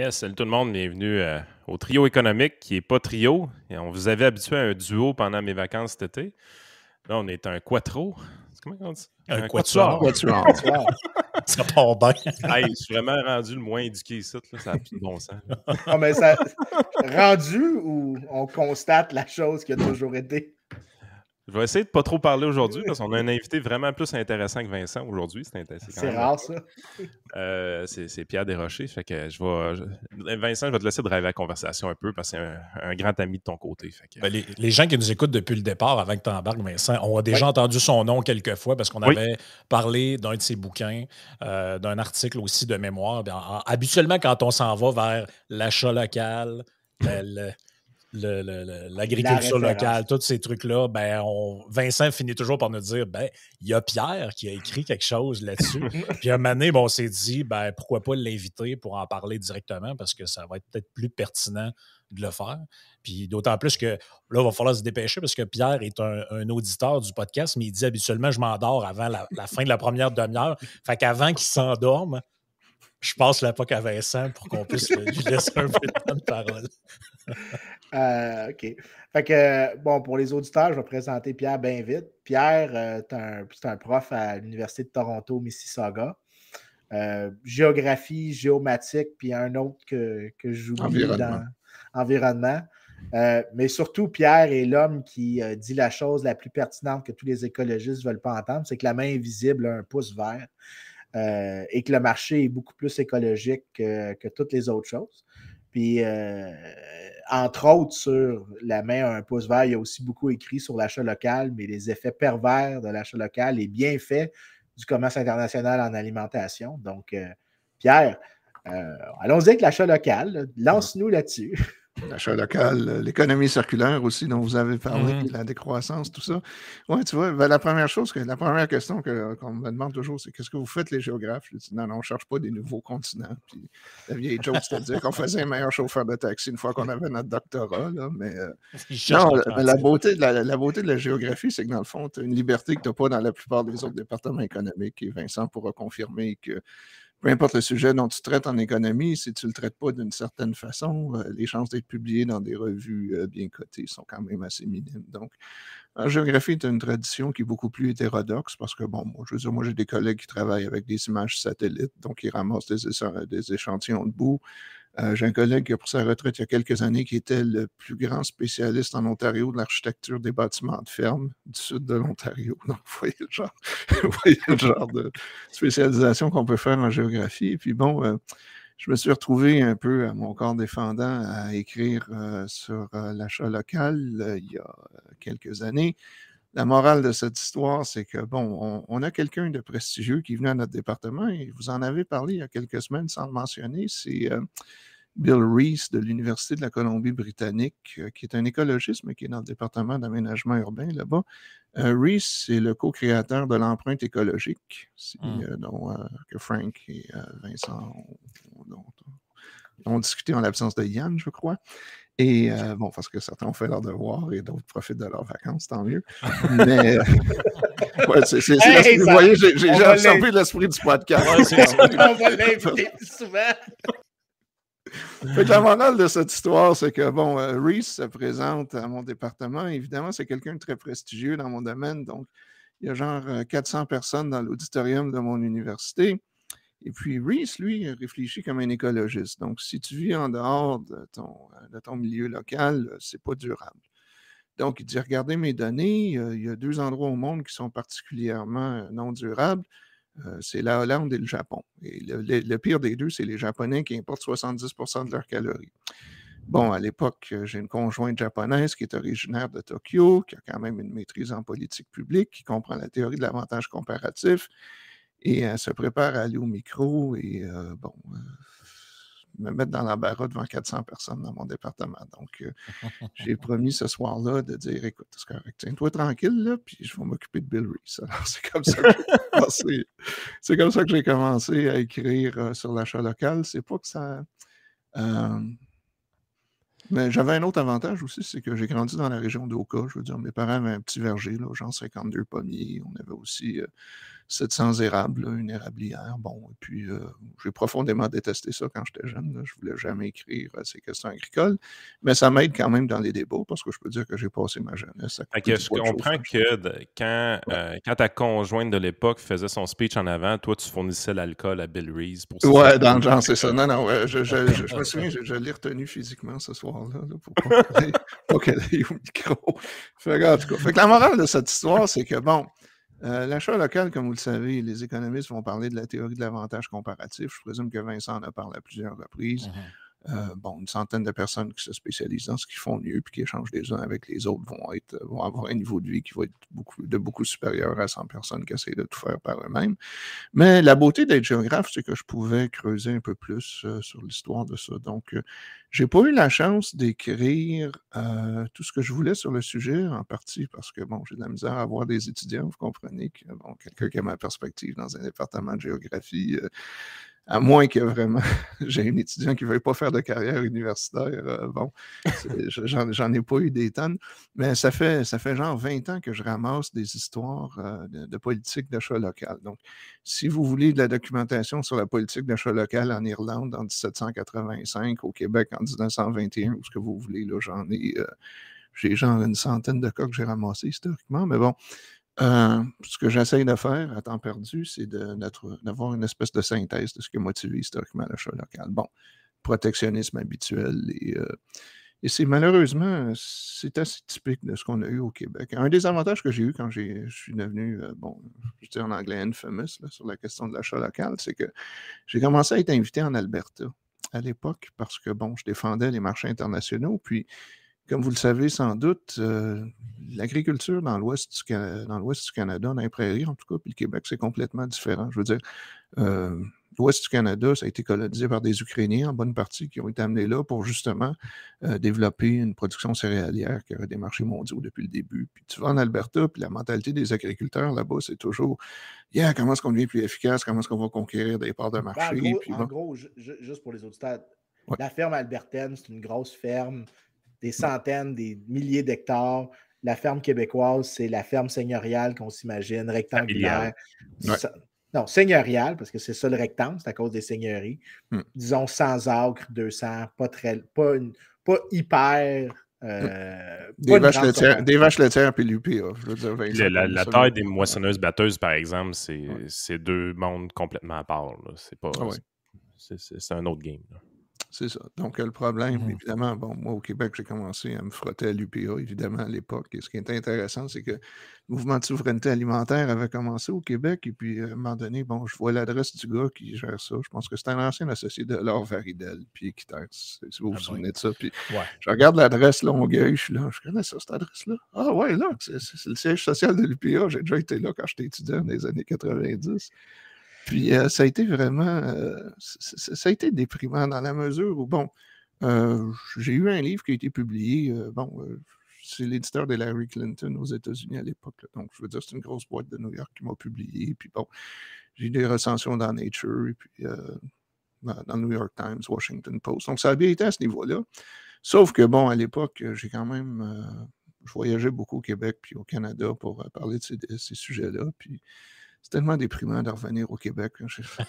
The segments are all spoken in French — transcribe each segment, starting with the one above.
Yes, salut tout le monde, bienvenue euh, au trio économique qui n'est pas trio. Et on vous avait habitué à un duo pendant mes vacances cet été. Là, on est un quattro. Comment on dit? Un, un quatuor. ça part bien. hey, je suis vraiment rendu le moins éduqué ici. Là. Ça n'a plus de bon sens. Ah, mais ça, rendu ou on constate la chose qui a toujours été? Je vais essayer de ne pas trop parler aujourd'hui parce qu'on a un invité vraiment plus intéressant que Vincent aujourd'hui. C'est rare, ça. Euh, c'est Pierre Desrochers. Fait que je vais, Vincent, je vais te laisser driver la conversation un peu parce que c'est un, grand ami de ton côté. Ben, les, gens qui nous écoutent depuis le départ, avant que tu embarques, Vincent, ont déjà entendu son nom quelques fois parce qu'on avait parlé d'un de ses bouquins, euh, d'un article aussi de mémoire. habituellement, quand on s'en va vers l'achat local, ben, l'agriculture locale, tous ces trucs-là, ben, Vincent finit toujours par nous dire ben, il y a Pierre qui a écrit quelque chose là-dessus. Puis à un moment donné, on s'est dit ben, pourquoi pas l'inviter pour en parler directement parce que ça va être peut-être plus pertinent de le faire. Puis d'autant plus que là, il va falloir se dépêcher parce que Pierre est un, auditeur du podcast, mais il dit habituellement je m'endors avant la, la, fin de la première demi-heure. Fait qu'avant qu'il s'endorme, je passe la POC à Vincent pour qu'on puisse lui laisser un peu de temps de parole. Euh, OK. Fait que, bon, pour les auditeurs, je vais présenter Pierre bien vite. Pierre, euh, c'est un, prof à l'Université de Toronto, Mississauga. Euh, géographie, géomatique, puis un autre que, que j'oublie dans environnement. mais surtout, Pierre est l'homme qui dit la chose la plus pertinente que tous les écologistes ne veulent pas entendre, c'est que la main invisible a un pouce vert. Euh, et que le marché est beaucoup plus écologique que, toutes les autres choses. Puis, euh, entre autres, sur la main un pouce vert, il y a aussi beaucoup écrit sur l'achat local, mais les effets pervers de l'achat local et bienfaits du commerce international en alimentation. Donc, euh, Pierre, allons-y avec l'achat local. Lance-nous là-dessus. L'achat local, l'économie circulaire aussi, dont vous avez parlé, mm-hmm. la décroissance, tout ça. Oui, tu vois, ben, la première chose, que, la première question qu'on me demande toujours, c'est qu'est-ce que vous faites, les géographes? Je dis non, non, on ne cherche pas des nouveaux continents. Puis la vieille joke, c'est-à-dire qu'on faisait un meilleur chauffeur de taxi une fois qu'on avait notre doctorat. Là, mais euh, non, la, beauté de la, beauté de la géographie, c'est que dans le fond, tu as une liberté que tu n'as pas dans la plupart des autres départements économiques. Et Vincent pourra confirmer que peu importe le sujet dont tu traites en économie, si tu ne le traites pas d'une certaine façon, euh, les chances d'être publié dans des revues euh, bien cotées sont quand même assez minimes. Donc, en géographie, as une tradition qui est beaucoup plus hétérodoxe parce que, bon, moi, je veux dire, moi, j'ai des collègues qui travaillent avec des images satellites, donc ils ramassent des échantillons de boue. Euh, j'ai un collègue qui a pris sa retraite il y a quelques années qui était le plus grand spécialiste en Ontario de l'architecture des bâtiments de ferme du sud de l'Ontario. Donc, vous voyez le genre, le genre de spécialisation qu'on peut faire en géographie. Et puis bon, euh, je me suis retrouvé un peu à mon corps défendant à écrire euh, sur l'achat local il y a quelques années. La morale de cette histoire, c'est que, bon, on, a quelqu'un de prestigieux qui est venu à notre département et vous en avez parlé il y a quelques semaines sans le mentionner. C'est euh, Bill Reese de l'Université de la Colombie-Britannique, euh, qui est un écologiste, mais qui est dans le département d'aménagement urbain là-bas. Euh, Reese est le co-créateur de l'empreinte écologique, mmh. dont, que Frank et Vincent ont discuté en l'absence de Yann, je crois. Et euh, bon, parce que certains ont fait leur devoir et d'autres profitent de leurs vacances, tant mieux. Mais euh, vous voyez, j'ai absorbé l'esprit du podcast. on va l'inviter souvent. la morale de cette histoire, c'est que, bon, euh, Reese se présente à mon département. Évidemment, c'est quelqu'un de très prestigieux dans mon domaine. Donc, il y a genre 400 personnes dans l'auditorium de mon université. Et puis Reese, lui, réfléchit comme un écologiste. Donc, si tu vis en dehors de ton, de ton milieu local, c'est pas durable. Donc, il dit regardez mes données, euh, il y a deux endroits au monde qui sont particulièrement euh, non durables. Euh, c'est la Hollande et le Japon. Et le, pire des deux, c'est les Japonais qui importent 70% de leurs calories. Bon, à l'époque, j'ai une conjointe japonaise qui est originaire de Tokyo, qui a quand même une maîtrise en politique publique, qui comprend la théorie de l'avantage comparatif, et elle se prépare à aller au micro et euh, bon, euh, me mettre dans l'embarras devant 400 personnes dans mon département. Donc, euh, j'ai promis ce soir-là de dire écoute, c'est correct, tiens-toi tranquille, là, puis je vais m'occuper de Bill Reese. Alors, c'est comme ça que j'ai commencé, c'est comme ça que j'ai commencé à écrire sur l'achat local. C'est pas que ça. mais j'avais un autre avantage aussi, c'est que j'ai grandi dans la région d'Oka. Je veux dire, mes parents avaient un petit verger, là, genre 52 pommiers. On avait aussi 700 érables, une érablière. Bon, et puis euh, j'ai profondément détesté ça quand j'étais jeune. Je ne voulais jamais écrire euh, ces questions agricoles, mais ça m'aide quand même dans les débats parce que je peux dire que j'ai passé ma jeunesse. À je comprends que quand, euh, quand ta conjointe de l'époque faisait son speech en avant, toi, tu fournissais l'alcool à Bill Reese pour Ouais, dans le genre, c'est ça. Non, non, je, je, me souviens, je, l'ai retenu physiquement ce soir-là pour pas qu'elle ait au micro. Fait, en tout cas, fait que la morale de cette histoire, c'est que bon, euh, l'achat local, comme vous le savez, les économistes vont parler de la théorie de l'avantage comparatif. Je présume que Vincent en a parlé à plusieurs reprises. Mmh euh, bon, une centaine de personnes qui se spécialisent dans ce qu'ils font mieux puis qui échangent les uns avec les autres vont, être, vont avoir un niveau de vie qui va être beaucoup, de beaucoup supérieur à 100 personnes qui essayent de tout faire par eux-mêmes. Mais la beauté d'être géographe, c'est que je pouvais creuser un peu plus euh, sur l'histoire de ça. Donc, euh, j'ai pas eu la chance d'écrire tout ce que je voulais sur le sujet, en partie parce que, bon, j'ai de la misère à avoir des étudiants, vous comprenez, que, bon, quelqu'un qui a ma perspective dans un département de géographie à moins que vraiment j'ai un étudiant qui ne veuille pas faire de carrière universitaire. Euh, bon, j'en ai pas eu des tonnes, mais ça fait, ça fait genre 20 ans que je ramasse des histoires euh, de, politique d'achat local. Donc, si vous voulez de la documentation sur la politique d'achat local en Irlande en 1785, au Québec en 1921, ou ce que vous voulez, là, j'en ai. Euh, j'ai genre une centaine de cas que j'ai ramassés historiquement, mais bon, ce que j'essaye de faire à temps perdu, c'est d'avoir une espèce de synthèse de ce qui a motivé historiquement l'achat local. Bon, protectionnisme habituel et, euh, et c'est malheureusement, c'est assez typique de ce qu'on a eu au Québec. Un des avantages que j'ai eu quand je suis devenu, euh, bon, je dis en anglais infamous sur la question de l'achat local, c'est que j'ai commencé à être invité en Alberta à l'époque parce que, bon, je défendais les marchés internationaux, puis comme vous le savez sans doute, euh, l'agriculture dans l'ouest du, du, Canada, dans les prairies en tout cas, puis le Québec, c'est complètement différent. Je veux dire, euh, l'ouest du Canada, ça a été colonisé par des Ukrainiens en bonne partie qui ont été amenés là pour justement euh, développer une production céréalière qui aurait des marchés mondiaux depuis le début. Puis tu vas en Alberta, puis la mentalité des agriculteurs là-bas, c'est toujours Yeah, comment est-ce qu'on devient plus efficace, comment est-ce qu'on va conquérir des parts de ben, marché. En gros, juste pour les autres stades, la ferme albertaine, c'est une grosse ferme des centaines, des milliers d'hectares. La ferme québécoise, c'est la ferme seigneuriale qu'on s'imagine, rectangulaire. Non, seigneuriale, parce que c'est ça le rectangle, c'est à cause des seigneuries. Hmm. Disons 100 acres, 200, pas, très, pas, pas hyper. Euh, des, vaches laitières, des, vaches laitières, puis l'UPA. la, taille des moissonneuses-batteuses, par exemple, c'est deux mondes complètement à part. C'est pas. Ah c'est un autre game. C'est ça. Donc, le problème, mmh évidemment, bon, moi, au Québec, j'ai commencé à me frotter à l'UPA, évidemment, à l'époque. Et ce qui est intéressant, c'est que le mouvement de souveraineté alimentaire avait commencé au Québec. Et puis, à un moment donné, bon, je vois l'adresse du gars qui gère ça. Je pense que c'est un ancien associé de Laure Varidel, puis Équiterre, si vous vous ah souvenez de ça. Puis, je regarde l'adresse Longueuil, je suis là, je connais ça, cette adresse-là. Ah, ouais, là, c'est le siège social de l'UPA. J'ai déjà été là quand j'étais étudiant dans les années 90. Puis euh, ça a été vraiment, euh, ça a été déprimant dans la mesure où, bon, euh, j'ai eu un livre qui a été publié, bon, c'est l'éditeur de Larry Clinton aux États-Unis à l'époque. Donc, je veux dire, c'est une grosse boîte de New York qui m'a publié. Puis bon, j'ai eu des recensions dans Nature, et puis dans le New York Times, Washington Post. Donc, ça a bien été à ce niveau-là. Sauf que, bon, à l'époque, j'ai quand même, je voyageais beaucoup au Québec puis au Canada pour parler de ces, ces sujets-là. Puis c'est tellement déprimant de revenir au Québec.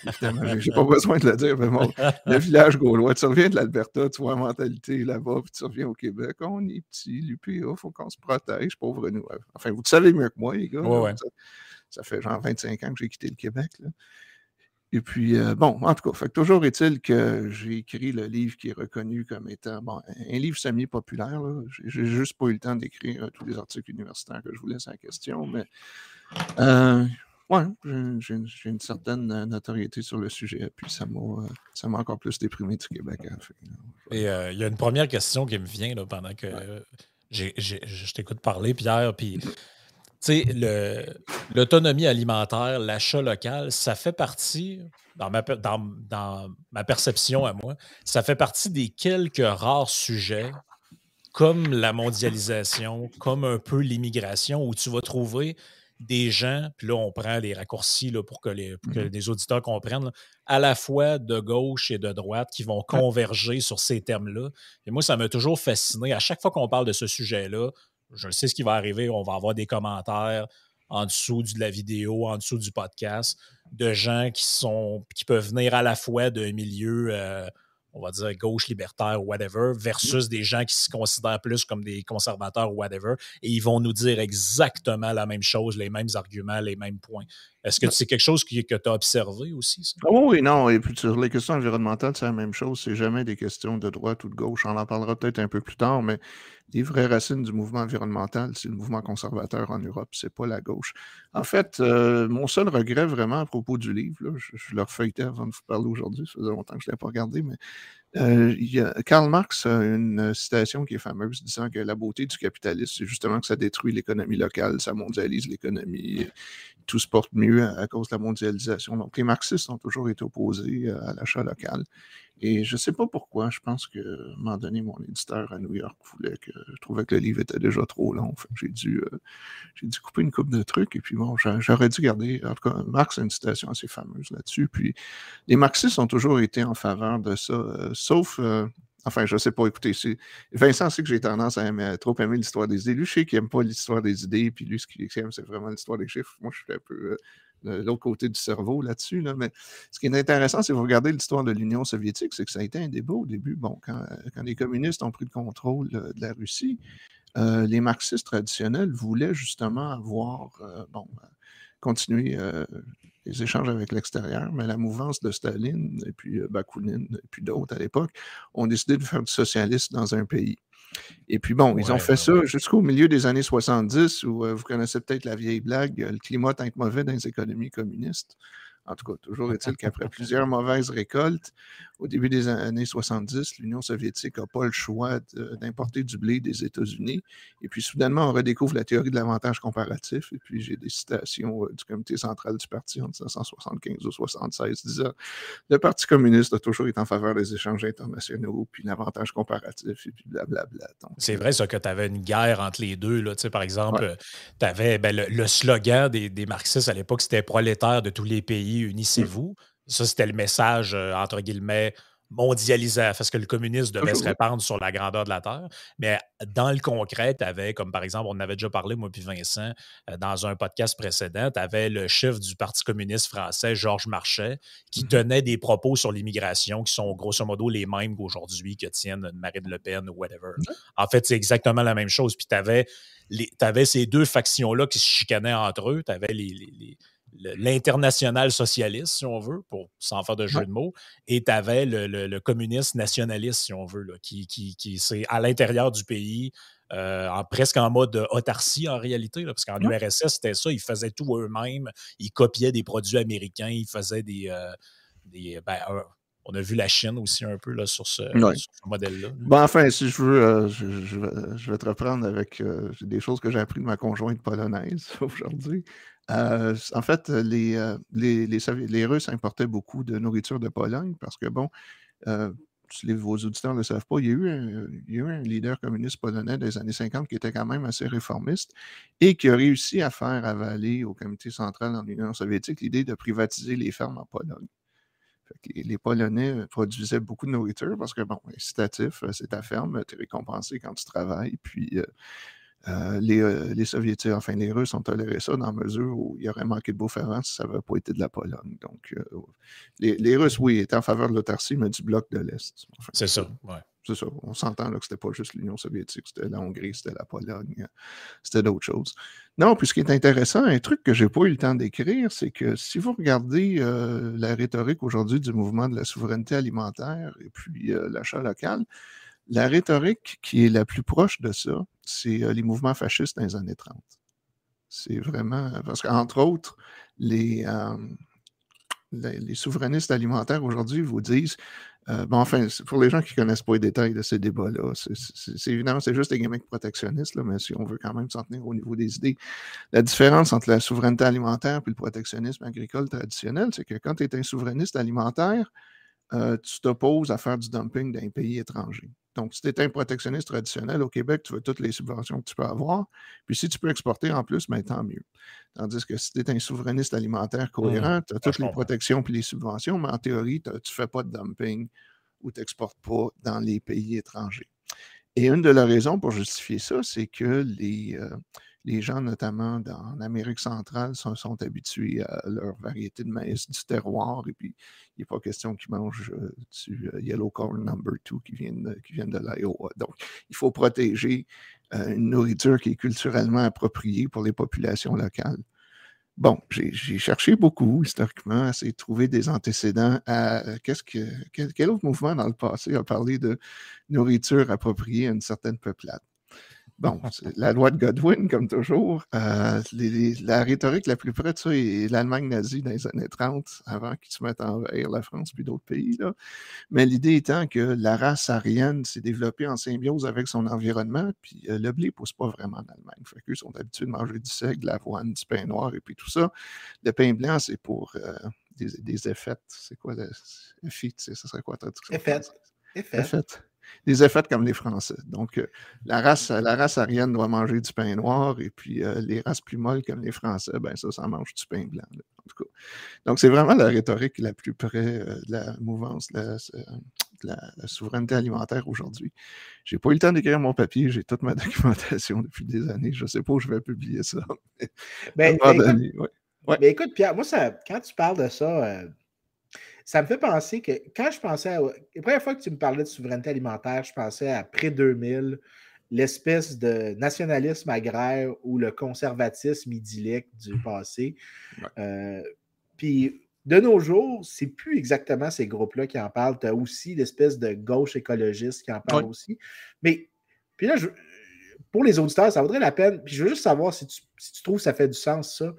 Évidemment, j'ai pas besoin de le dire, mais bon, le village gaulois, tu reviens de l'Alberta, tu vois la mentalité là-bas, puis tu reviens au Québec. On est petit, l'UPA, il faut qu'on se protège, pauvre nous. Enfin, vous le savez mieux que moi, les gars. Ça, fait genre 25 ans que j'ai quitté le Québec. Et puis, euh, bon, en tout cas, fait, toujours est-il que j'ai écrit le livre qui est reconnu comme étant bon, un livre semi-populaire. J'ai juste pas eu le temps d'écrire tous les articles universitaires que je voulais sur la question, mais euh, oui, j'ai une certaine euh, notoriété sur le sujet, puis ça m'a euh, encore plus déprimé du Québec. Hein, Et euh, il y a une première question qui me vient là, pendant que je t'écoute parler, Pierre, puis tu sais, l'autonomie alimentaire, l'achat local, ça fait partie, dans ma, dans ma perception à moi, ça fait partie des quelques rares sujets comme la mondialisation, comme un peu l'immigration, où tu vas trouver des gens, puis là, on prend les raccourcis là, pour que les, mmh auditeurs comprennent, à la fois de gauche et de droite qui vont converger sur ces termes-là. Et moi, ça m'a toujours fasciné. À chaque fois qu'on parle de ce sujet-là, je sais ce qui va arriver, on va avoir des commentaires. en dessous de la vidéo, en dessous du podcast, de gens qui sont qui peuvent venir à la fois d'un milieu euh, on va dire gauche libertaire ou whatever, versus des gens qui se considèrent plus comme des conservateurs ou whatever, et ils vont nous dire exactement la même chose, les mêmes arguments, les mêmes points. Est-ce que c'est quelque chose que tu as observé aussi? Ça? Ah oui, non. Et puis sur les questions environnementales, c'est la même chose. C'est jamais des questions de droite ou de gauche. On en parlera peut-être un peu plus tard, mais les vraies racines du mouvement environnemental, c'est le mouvement conservateur en Europe, c'est pas la gauche. En fait, euh, mon seul regret vraiment à propos du livre, je, je le refeuilletais avant de vous parler aujourd'hui, ça faisait longtemps que je ne l'ai pas regardé, mais euh, y a, Karl Marx a une citation qui est fameuse disant que la beauté du capitalisme, c'est justement que ça détruit l'économie locale, ça mondialise l'économie, tout se porte mieux à, cause de la mondialisation. Donc, les marxistes ont toujours été opposés euh, à l'achat local. Et je ne sais pas pourquoi. Je pense qu'à un moment donné, mon éditeur à New York voulait que je trouvais que le livre était déjà trop long. j'ai dû, euh, dû couper une coupe de trucs. Et puis bon, j'aurais dû garder. En tout cas, Marx a une citation assez fameuse là-dessus. Puis les marxistes ont toujours été en faveur de ça, euh, sauf. Enfin, je ne sais pas, écoutez, Vincent sait que j'ai tendance à, trop aimer l'histoire des idées. Lui, je sais qu'il n'aime pas l'histoire des idées, puis lui, ce qu'il aime, c'est vraiment l'histoire des chiffres. Moi, je suis un peu euh, de l'autre côté du cerveau là-dessus. Là. Mais ce qui est intéressant, si vous regardez l'histoire de l'Union soviétique, c'est que ça a été un débat au début. Bon, quand, quand les communistes ont pris le contrôle de la Russie, euh, les marxistes traditionnels voulaient justement avoir, euh, bon, continuer les échanges avec l'extérieur, mais la mouvance de Staline et puis Bakounine et puis d'autres à l'époque ont décidé de faire du socialisme dans un pays. Et puis bon, ils ont fait ça jusqu'au milieu des années 70, où vous connaissez peut-être la vieille blague, le climat est mauvais dans les économies communistes. En tout cas, toujours est-il qu'après plusieurs mauvaises récoltes, au début des années 70, l'Union soviétique n'a pas le choix d'importer du blé des États-Unis. Et puis, soudainement, on redécouvre la théorie de l'avantage comparatif. Et puis, j'ai des citations euh, du comité central du parti en 1975 ou 76 disant le Parti communiste a toujours été en faveur des échanges internationaux, puis l'avantage comparatif, et puis blablabla. C'est vrai, ça, que tu avais une guerre entre les deux. Là. Tu sais, par exemple, tu avais ben, le, slogan des, des marxistes à l'époque, c'était prolétaire de tous les pays unissez-vous. Ça, c'était le message, euh, entre guillemets, mondialisé, parce que le communisme devait se répandre sur la grandeur de la Terre. Mais dans le concret, tu avais, comme par exemple, on en avait déjà parlé, moi puis Vincent, euh, dans un podcast précédent, tu avais le chef du Parti communiste français, Georges Marchais, qui mmh tenait des propos sur l'immigration qui sont grosso modo les mêmes qu'aujourd'hui que tiennent Marine Le Pen ou whatever. Mmh en fait, c'est exactement la même chose. Puis tu avais, avais, ces deux factions-là qui se chicanaient entre eux. Tu avais les l'international socialiste, si on veut, pour sans faire de jeu de mots, et tu avais le, le, communiste nationaliste, si on veut, là, qui, qui, qui c'est à l'intérieur du pays, euh, en, presque en mode autarcie en réalité, là, parce qu'en URSS, c'était ça, ils faisaient tout eux-mêmes, ils copiaient des produits américains, ils faisaient des. Euh, des ben, on a vu la Chine aussi un peu là, sur ce, modèle-là. Bon, enfin, si je veux, euh, je, je, vais, te reprendre avec des choses que j'ai appris de ma conjointe polonaise aujourd'hui. Euh, en fait, les, Russes importaient beaucoup de nourriture de Pologne parce que, bon, vos auditeurs ne le savent pas, il y, a eu un, leader communiste polonais des années 50 qui était quand même assez réformiste et qui a réussi à faire avaler au comité central dans l'Union soviétique l'idée de privatiser les fermes en Pologne. les Polonais produisaient beaucoup de nourriture parce que, bon, incitatif, c'est ta ferme, tu es récompensé quand tu travailles, puis euh, les, Soviétiques, enfin les Russes ont toléré ça dans la mesure où il y aurait manqué de avant si ça n'avait pas été de la Pologne. Donc, euh, les, Russes, oui, étaient en faveur de l'autarcie, mais du bloc de l'Est. c'est ça, oui. C'est ça. On s'entend là que c'était pas juste l'Union soviétique, c'était la Hongrie, c'était la Pologne, c'était d'autres choses. Non, puis ce qui est intéressant, un truc que j'ai pas eu le temps d'écrire, c'est que si vous regardez la rhétorique aujourd'hui du mouvement de la souveraineté alimentaire et puis l'achat local, la rhétorique qui est la plus proche de ça, c'est euh, les mouvements fascistes dans les années 30. C'est vraiment. Parce qu'entre autres, les, euh, souverainistes alimentaires aujourd'hui vous disent. Euh, bon, enfin, pour les gens qui ne connaissent pas les détails de ces débats-là, c'est évidemment, c'est juste des gimmicks protectionnistes, là, mais si on veut quand même s'en tenir au niveau des idées, la différence entre la souveraineté alimentaire et le protectionnisme agricole traditionnel, c'est que quand tu es un souverainiste alimentaire, tu t'opposes à faire du dumping d'un pays étranger. Donc, si tu es un protectionniste traditionnel au Québec, tu veux toutes les subventions que tu peux avoir. Puis si tu peux exporter en plus, ben, tant mieux. Tandis que si tu es un souverainiste alimentaire mmh. cohérent, tu as toutes les protections et les subventions, mais en théorie, tu ne fais pas de dumping ou tu n'exportes pas dans les pays étrangers. Et une de leurs raisons pour justifier ça, c'est que les, euh, les gens, notamment en Amérique centrale, sont, sont, habitués à leur variété de maïs du terroir. Et puis, il n'est pas question qu'ils mangent euh, du euh, Yellow Corn Number 2 qui viennent de, qui l'Iowa. Donc, il faut protéger euh, une nourriture qui est culturellement appropriée pour les populations locales. Bon, j'ai cherché beaucoup historiquement, de trouver des antécédents à qu'est-ce que quel, autre mouvement dans le passé a parlé de nourriture appropriée à une certaine peuplade. Bon, la loi de Godwin, comme toujours. Euh, la rhétorique la plus près de ça est l'Allemagne nazie dans les années 30, avant qu'ils se mettent à envahir la France puis d'autres pays. Là. Mais l'idée étant que la race aryenne s'est développée en symbiose avec son environnement, puis euh, le blé ne pousse pas vraiment en Allemagne. Fait qu'eux sont habitués de manger du seigle, de l'avoine, du pain noir et puis tout ça. Le pain blanc, c'est pour euh, des, des, effets. C'est quoi le effet? Ça serait quoi la traduction? Effet. Effet des effets comme les Français. Donc, euh, la, race, la race aryenne doit manger du pain noir et puis euh, les races plus molles comme les Français, ben ça, ça mange du pain blanc. en tout cas. Donc, c'est vraiment la rhétorique la plus près euh, de la mouvance de la, souveraineté alimentaire aujourd'hui. Je n'ai pas eu le temps d'écrire mon papier, j'ai toute ma documentation depuis des années. Je ne sais pas où je vais publier ça. Mais, ben, ben, écoute, Pierre, moi, ça, quand tu parles de ça, ça me fait penser que quand je pensais à. La première fois que tu me parlais de souveraineté alimentaire, je pensais à près 2000, l'espèce de nationalisme agraire ou le conservatisme idyllique du passé. Euh, puis de nos jours, c'est plus exactement ces groupes-là qui en parlent. Tu as aussi l'espèce de gauche écologiste qui en parle aussi. Mais puis là, pour les auditeurs, ça vaudrait la peine. Puis je veux juste savoir si tu, si tu trouves que ça fait du sens, ça,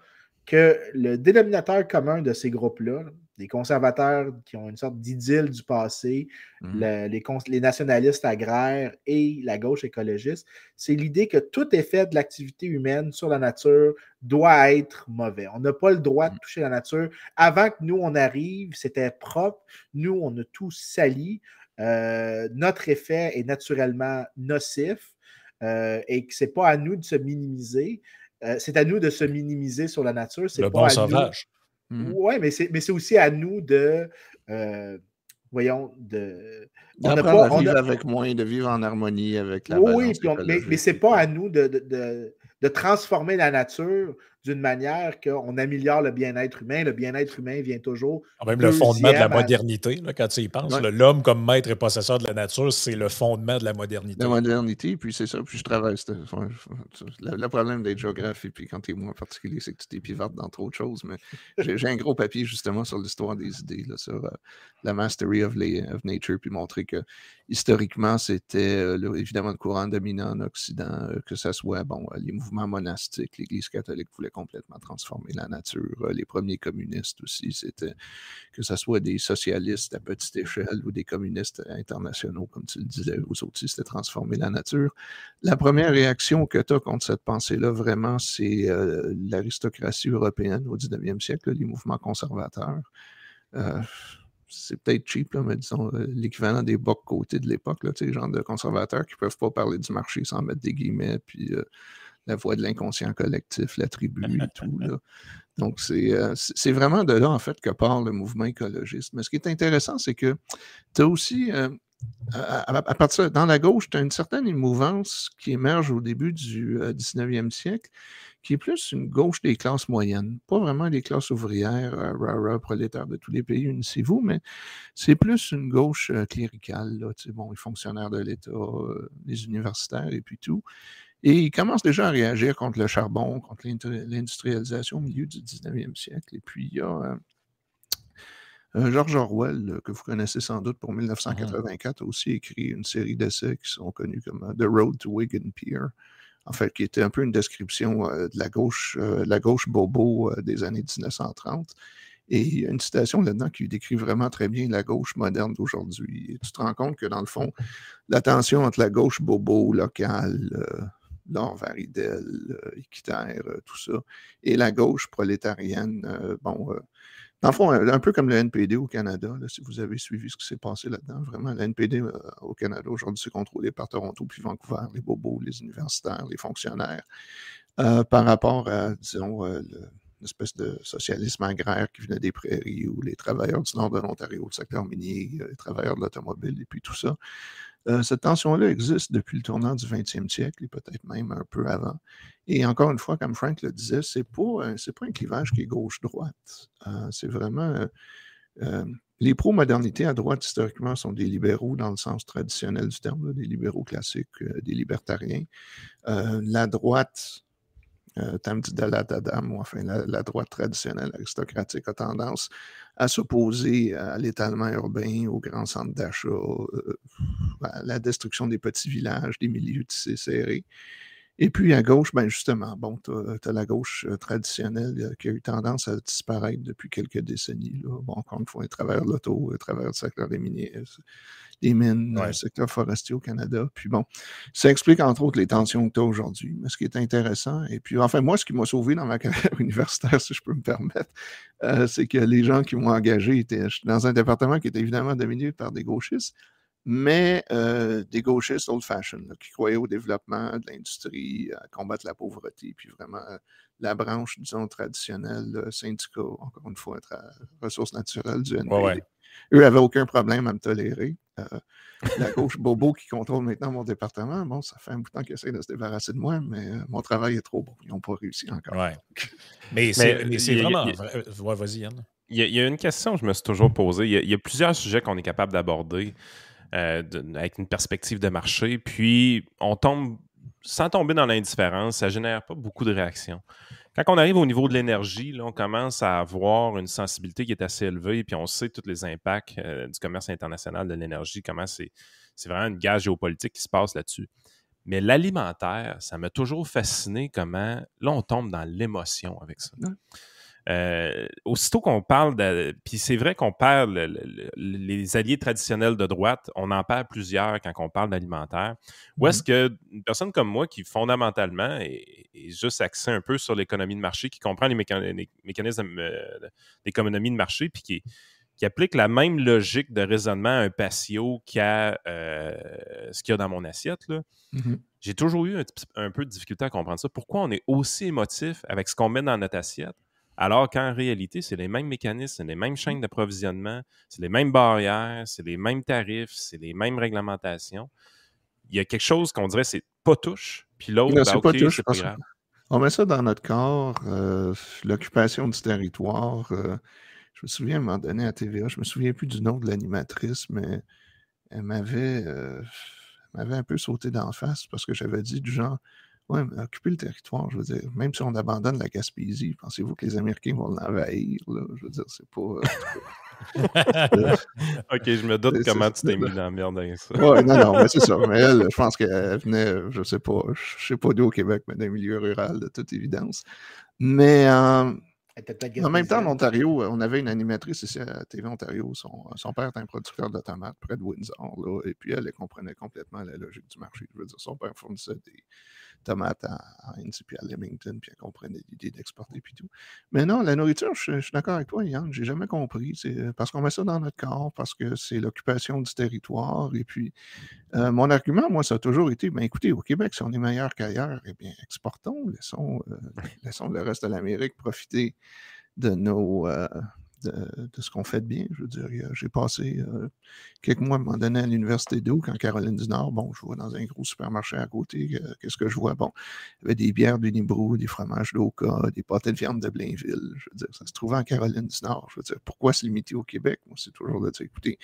que le dénominateur commun de ces groupes-là, les conservateurs qui ont une sorte d'idylle du passé, mmh les, nationalistes agraires et la gauche écologiste, c'est l'idée que tout effet de l'activité humaine sur la nature doit être mauvais. On n'a pas le droit de mmh. toucher la nature. Avant que nous, on arrive, c'était propre. Nous, on a tout sali. Euh, notre effet est naturellement nocif euh, et que ce n'est pas à nous de se minimiser. Euh, c'est à nous de se minimiser sur la nature. Le bon sauvage. Mmh. Oui, mais c'est aussi à nous de. Euh, voyons, de. D'apprendre à vivre avec moins, de vivre en harmonie avec la Oui, mais, mais c'est pas à nous de, de, de, transformer la nature d'une manière qu'on améliore le bien-être humain. Le bien-être humain vient toujours. Ah, même le fondement de la modernité, quand tu y penses. L'homme comme maître et possesseur de la nature, c'est le fondement de la modernité. La modernité, puis c'est ça. Puis je travaille. Le, problème d'être géographe, et puis quand tu es moi en particulier, c'est que tu t'épivates dans trop de choses. Mais j'ai un gros papier justement sur l'histoire des idées, là, sur euh, la mastery of, of, nature, puis montrer que historiquement, c'était euh, évidemment le courant dominant en Occident, euh, que ce soit bon, les mouvements monastiques, l'Église catholique voulait complètement transformer la nature. Euh, les premiers communistes aussi, c'était que ce soit des socialistes à petite échelle ou des communistes internationaux, comme tu le disais, aux autres, c'était transformer la nature. La première réaction que tu as contre cette pensée-là, vraiment, c'est euh, l'aristocratie européenne au 19e siècle, les mouvements conservateurs. Euh, c'est peut-être cheap, mais disons l'équivalent des bocs côtés de l'époque, les gens de conservateurs qui ne peuvent pas parler du marché sans mettre des guillemets, puis la voix de l'inconscient collectif, la tribu et tout. Là. Donc, euh, c'est vraiment de là, en fait, que part le mouvement écologiste. Mais ce qui est intéressant, c'est que tu as aussi, euh, à, partir dans la gauche, tu as une certaine mouvance qui émerge au début du 19e euh, siècle, qui est plus une gauche des classes moyennes. Pas vraiment des classes ouvrières, rara, prolétaires de tous les pays, unissez-vous, mais c'est plus une gauche cléricale, là, bon, les fonctionnaires de l'État, les universitaires et puis tout. Et il commence déjà à réagir contre le charbon, contre l'industrialisation au milieu du 19e siècle. Et puis, il y a euh, George Orwell, que vous connaissez sans doute pour 1984, a aussi écrit une série d'essais qui sont connus comme euh, The Road to Wigan Pier, en fait, qui était un peu une description euh, de la gauche, la gauche bobo des années 1930. Et il y a une citation là-dedans qui décrit vraiment très bien la gauche moderne d'aujourd'hui. Tu te rends compte que, dans le fond, la tension entre la gauche bobo locale, Laure Varidel, euh, euh, tout ça, et la gauche prolétarienne, euh, bon, dans le fond, un, peu comme le NPD au Canada, si vous avez suivi ce qui s'est passé là-dedans, vraiment, le NPD au Canada aujourd'hui, c'est contrôlé par Toronto puis Vancouver, les bobos, les universitaires, les fonctionnaires, par rapport à, disons, l'espèce de socialisme agraire qui venait des prairies ou les travailleurs du nord de l'Ontario, le secteur minier, les travailleurs de l'automobile et puis tout ça. Euh, cette tension-là existe depuis le tournant du 20e siècle et peut-être même un peu avant. Et encore une fois, comme Frank le disait, ce n'est pas, pas, un clivage qui est gauche-droite. c'est vraiment les pro-modernités à droite, historiquement, sont des libéraux dans le sens traditionnel du terme, des libéraux classiques, euh, des libertariens. Euh, la droite, euh, ou enfin la, droite traditionnelle aristocratique a tendance à s'opposer à l'étalement urbain, aux grands centres d'achat, à la destruction des petits villages, des milieux tissés serrés. Et puis à gauche, ben justement, bon, tu as, la gauche euh, traditionnelle euh, qui a eu tendance à disparaître depuis quelques décennies. Là. Bon, encore une fois, à travers l'auto, à travers le secteur des, miniers, des mines, le secteur forestier au Canada. Puis bon, ça explique entre autres les tensions que tu as aujourd'hui. Mais ce qui est intéressant, et puis enfin, moi, ce qui m'a sauvé dans ma carrière universitaire, si je peux me permettre, euh, c'est que les gens qui m'ont engagé étaient dans un département qui était évidemment dominé par des gauchistes, mais euh, des gauchistes old-fashioned qui croyaient au développement de l'industrie, à combattre la pauvreté, puis vraiment euh, la branche, disons, traditionnelle, syndicat, encore une fois, ressources naturelles du NPD. Eux n'avaient aucun problème à me tolérer. Euh, la gauche bobo qui contrôle maintenant mon département, bon, ça fait un bout de temps qu'ils essaient de se débarrasser de moi, mais mon travail est trop bon. Ils n'ont pas réussi encore. Ouais. Mais c'est vraiment. vas-y, Yann. Il y, a, une question que je me suis toujours posée. il y a plusieurs sujets qu'on est capable d'aborder. Euh, avec une perspective de marché. Puis, on tombe, sans tomber dans l'indifférence, ça ne génère pas beaucoup de réactions. Quand on arrive au niveau de l'énergie, on commence à avoir une sensibilité qui est assez élevée, puis on sait tous les impacts euh, du commerce international de l'énergie, comment c'est vraiment une gage géopolitique qui se passe là-dessus. Mais l'alimentaire, ça m'a toujours fasciné comment, là, on tombe dans l'émotion avec ça. Euh, aussitôt qu'on parle de. Puis c'est vrai qu'on perd les alliés traditionnels de droite, on en perd plusieurs quand on parle d'alimentaire. Ou est-ce mmh qu'une personne comme moi qui fondamentalement est, juste axée un peu sur l'économie de marché, qui comprend les, mécanismes euh, d'économie de marché, puis qui, qui, applique la même logique de raisonnement à un patio qu'à euh, ce qu'il y a dans mon assiette, mmh j'ai toujours eu un, un peu de difficulté à comprendre ça. Pourquoi on est aussi émotif avec ce qu'on met dans notre assiette? Alors qu'en réalité, c'est les mêmes mécanismes, c'est les mêmes chaînes d'approvisionnement, c'est les mêmes barrières, c'est les mêmes tarifs, c'est les mêmes réglementations. Il y a quelque chose qu'on dirait c'est pas touche, puis l'autre, ben, c'est pas touche, On met ça dans notre corps, euh, l'occupation du territoire. Euh, je me souviens à un moment donné à TVA, je me souviens plus du nom de l'animatrice, mais elle m'avait, euh, m'avait un peu sauté d'en face parce que j'avais dit du genre oui, mais occuper le territoire, je veux dire, même si on abandonne la Gaspésie, pensez-vous que les Américains vont l'envahir? Je veux dire, c'est pas. Euh, ok, je me doute comment tu t'es mis dans la merde avec ça. Oui, non, non, mais c'est ça. Mais elle, je pense qu'elle venait, je sais pas, je sais pas d'où au Québec, mais d'un milieu rural, de toute évidence. Mais. Euh, en même temps, en Ontario, on avait une animatrice ici à TV Ontario. Son, son père est un producteur de tomates près de Windsor. Là, et puis elle, elle comprenait complètement la logique du marché. Je veux dire, son père fournissait des, tomates à, à puis à Leamington, puis elle comprenait l'idée d'exporter, puis tout. Mais non, la nourriture, je, suis d'accord avec toi, Yann, j'ai jamais compris. C'est euh, parce qu'on met ça dans notre corps, parce que c'est l'occupation du territoire. Et puis, euh, mon argument, moi, ça a toujours été, ben écoutez, au Québec, si on est meilleur qu'ailleurs, eh bien, exportons, laissons, euh, laissons le reste de l'Amérique profiter de nos, de, ce qu'on fait de bien. Je veux dire, j'ai passé euh, quelques mois à un moment donné à l'Université d'Oak en Caroline du Nord. Bon, je vois dans un gros supermarché à côté. Euh, qu'est-ce que je vois? Bon, il y avait des bières d'Unibrou, des fromages d'Oka, des pâtés de viande de Blainville. Je veux dire, ça se trouvait en Caroline du Nord. Je veux dire, pourquoi se limiter au Québec? Moi, c'est toujours de dire, écoutez,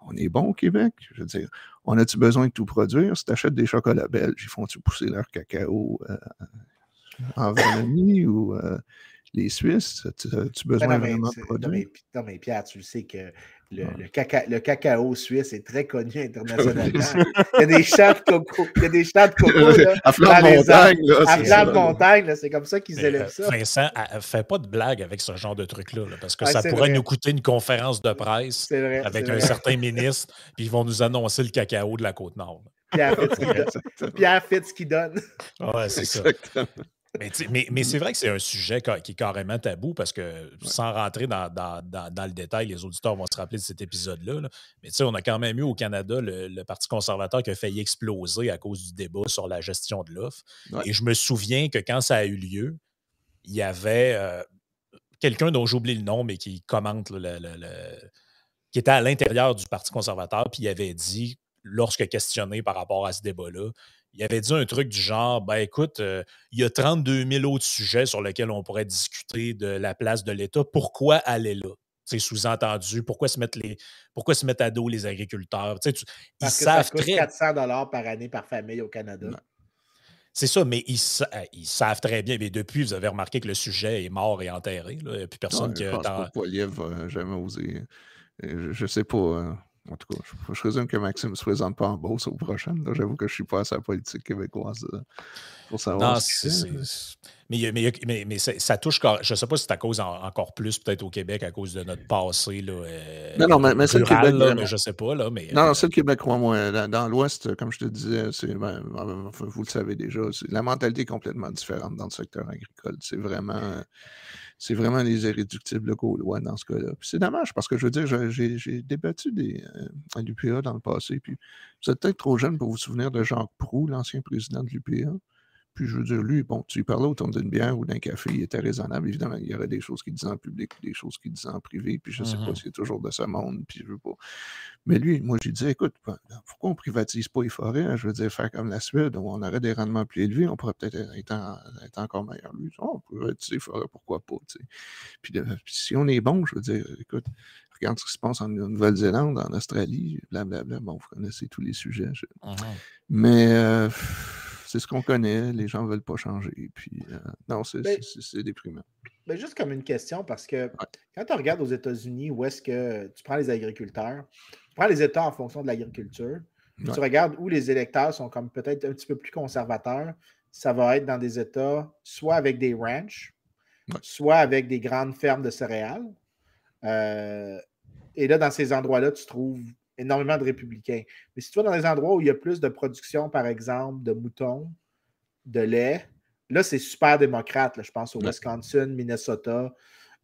on est bon au Québec. Je veux dire, on a-tu besoin de tout produire? Si tu achètes des chocolats belges, ils font-tu pousser leur cacao euh, en Wallonie ou les Suisses, tu as besoin vraiment de produits? Non mais, Pierre, tu le sais que le, le, cacao suisse est très connu internationalement. il y a des champs de coco, il y a des champs de coco là, à flanc de montagne. Là, à flanc de montagne, c'est comme ça qu'ils élèvent ça. Vincent, fais pas de blague avec ce genre de truc-là, parce que ça pourrait nous coûter une conférence de presse avec un certain ministre, puis ils vont nous annoncer le cacao de la Côte-Nord. Pierre Fitz qui donne. Ouais, c'est ça. Mais, mais, c'est vrai que c'est un sujet qui est carrément tabou parce que sans rentrer dans, le détail, les auditeurs vont se rappeler de cet épisode-là. Mais tu sais, on a quand même eu au Canada le, Parti conservateur qui a failli exploser à cause du débat sur la gestion de l'offre. Et je me souviens que quand ça a eu lieu, il y avait euh, quelqu'un dont j'oublie le nom, mais qui commente le, qui était à l'intérieur du Parti conservateur, puis il avait dit, lorsque questionné par rapport à ce débat-là, il avait dit un truc du genre ben écoute, il y a 32 000 autres sujets sur lesquels on pourrait discuter de la place de l'État. Pourquoi aller là? C'est sous-entendu. Pourquoi se mettre les pourquoi se mettre à dos les agriculteurs? Tu, ils Parce que savent ça coûte 400 par année par famille au Canada. C'est ça, mais ils, ils, savent très bien. Mais depuis, vous avez remarqué que le sujet est mort et enterré. Là. Et puis personne qui a. Je pense jamais osé. Je, ne sais pas. En tout cas, je, je présume que Maxime ne se présente pas en bourse au prochain. J'avoue que je ne suis pas à sa politique québécoise euh, pour savoir. Non, mais, mais, mais, ça touche, je ne sais pas si c'est à cause encore plus, peut-être au Québec, à cause de notre passé. Là, euh, non, non, mais, c'est le Québec. Là, mais je ne sais pas. Là, mais, non, c'est le Québec, crois-moi. Dans, dans l'Ouest, comme je te disais, ben, vous le savez déjà, la mentalité est complètement différente dans le secteur agricole. C'est vraiment c'est vraiment les irréductibles gaulois dans ce cas-là. c'est dommage parce que je veux dire, j'ai débattu euh, à l'UPA dans le passé, puis vous êtes peut-être trop jeune pour vous souvenir de Jacques Proux, l'ancien président de l'UPA. Puis je veux dire, lui, bon, tu lui parlais autour d'une bière ou d'un café, il était raisonnable. Évidemment, il y aurait des choses qu'il disait en public, des choses qu'il disait en privé, puis je ne sais pas mmh s'il est toujours de ce monde, puis je veux pas. Mais lui, moi, je lui disais, écoute, ben, pourquoi on ne privatise pas les forêts? Hein? Je veux dire, faire comme la Suède, où on aurait des rendements plus élevés, on pourrait peut-être être, encore meilleur. Lui, oh, on pourrait privatiser les forêts, pourquoi pas? Puis, si on est bon, je veux dire, écoute, regarde ce qui se passe en Nouvelle-Zélande, en Australie, blablabla. Bon, vous connaissez tous les sujets. Mmh Mais. Euh, c'est ce qu'on connaît, les gens ne veulent pas changer. Puis, euh, non, ben c'est déprimant. Ben juste comme une question, parce que quand tu regardes aux États-Unis, où est-ce que tu prends les agriculteurs, tu prends les États en fonction de l'agriculture, tu regardes où les électeurs sont comme peut-être un petit peu plus conservateurs, ça va être dans des États soit avec des ranchs, soit avec des grandes fermes de céréales. Euh, et là, dans ces endroits-là, tu trouves énormément de républicains. Mais si tu vas dans des endroits où il y a plus de production, par exemple, de moutons, de lait, là, c'est super démocrate. je pense au Wisconsin, Minnesota.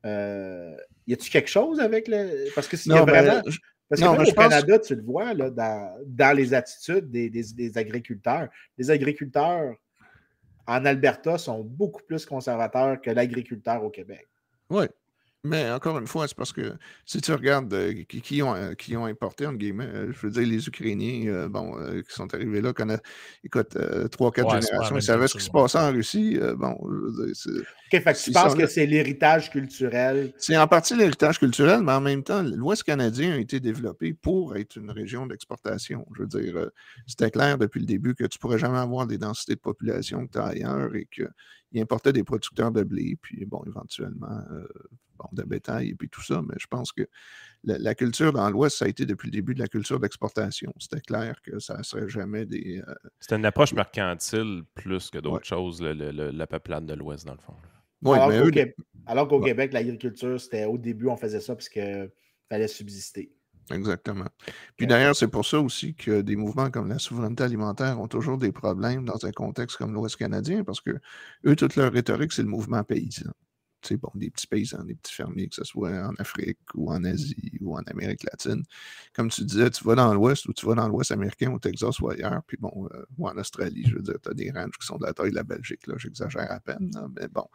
Euh, y a-tu quelque chose avec le. Parce que s'il y a vraiment. Parce que même au Canada, tu le vois là, dans, les attitudes des, des, agriculteurs. Les agriculteurs en Alberta sont beaucoup plus conservateurs que l'agriculteur au Québec. Oui, mais encore une fois, c'est parce que si tu regardes euh, qui, ont, euh, qui ont importé, entre guillemets, euh, je veux dire, les Ukrainiens, bon, qui sont arrivés là, connaissent, écoute, trois, quatre générations, ils savaient ce qui se passait en Russie. bon, je dire. OK, fait que tu penses que c'est l'héritage culturel? C'est en partie l'héritage culturel, mais en même temps, l'Ouest canadien a été développé pour être une région d'exportation. Je veux dire, c'était clair depuis le début que tu ne pourrais jamais avoir des densités de population que tu as ailleurs et qu'ils importaient des producteurs de blé, puis bon, éventuellement de bétail et puis tout ça, mais je pense que la, culture dans l'Ouest, ça a été depuis le début de la culture d'exportation. C'était clair que ça ne serait jamais des. Euh, C'était une approche mercantile plus que d'autres choses, la peuplade de l'Ouest, dans le fond. alors qu'au Québec, l'agriculture, c'était au début, on faisait ça parce qu'il fallait subsister. Exactement. Puis d'ailleurs, c'est pour ça aussi que des mouvements comme la souveraineté alimentaire ont toujours des problèmes dans un contexte comme l'Ouest canadien, parce que eux, toute leur rhétorique, c'est le mouvement paysan bon, des petits paysans, des petits fermiers, que ce soit en Afrique ou en Asie ou en Amérique latine. Comme tu disais, tu vas dans l'Ouest ou tu vas dans l'Ouest américain, au Texas ou ailleurs, puis bon, euh, ou en Australie, je veux dire, tu as des ranchs qui sont de la taille de la Belgique, là, j'exagère à peine, mais bon.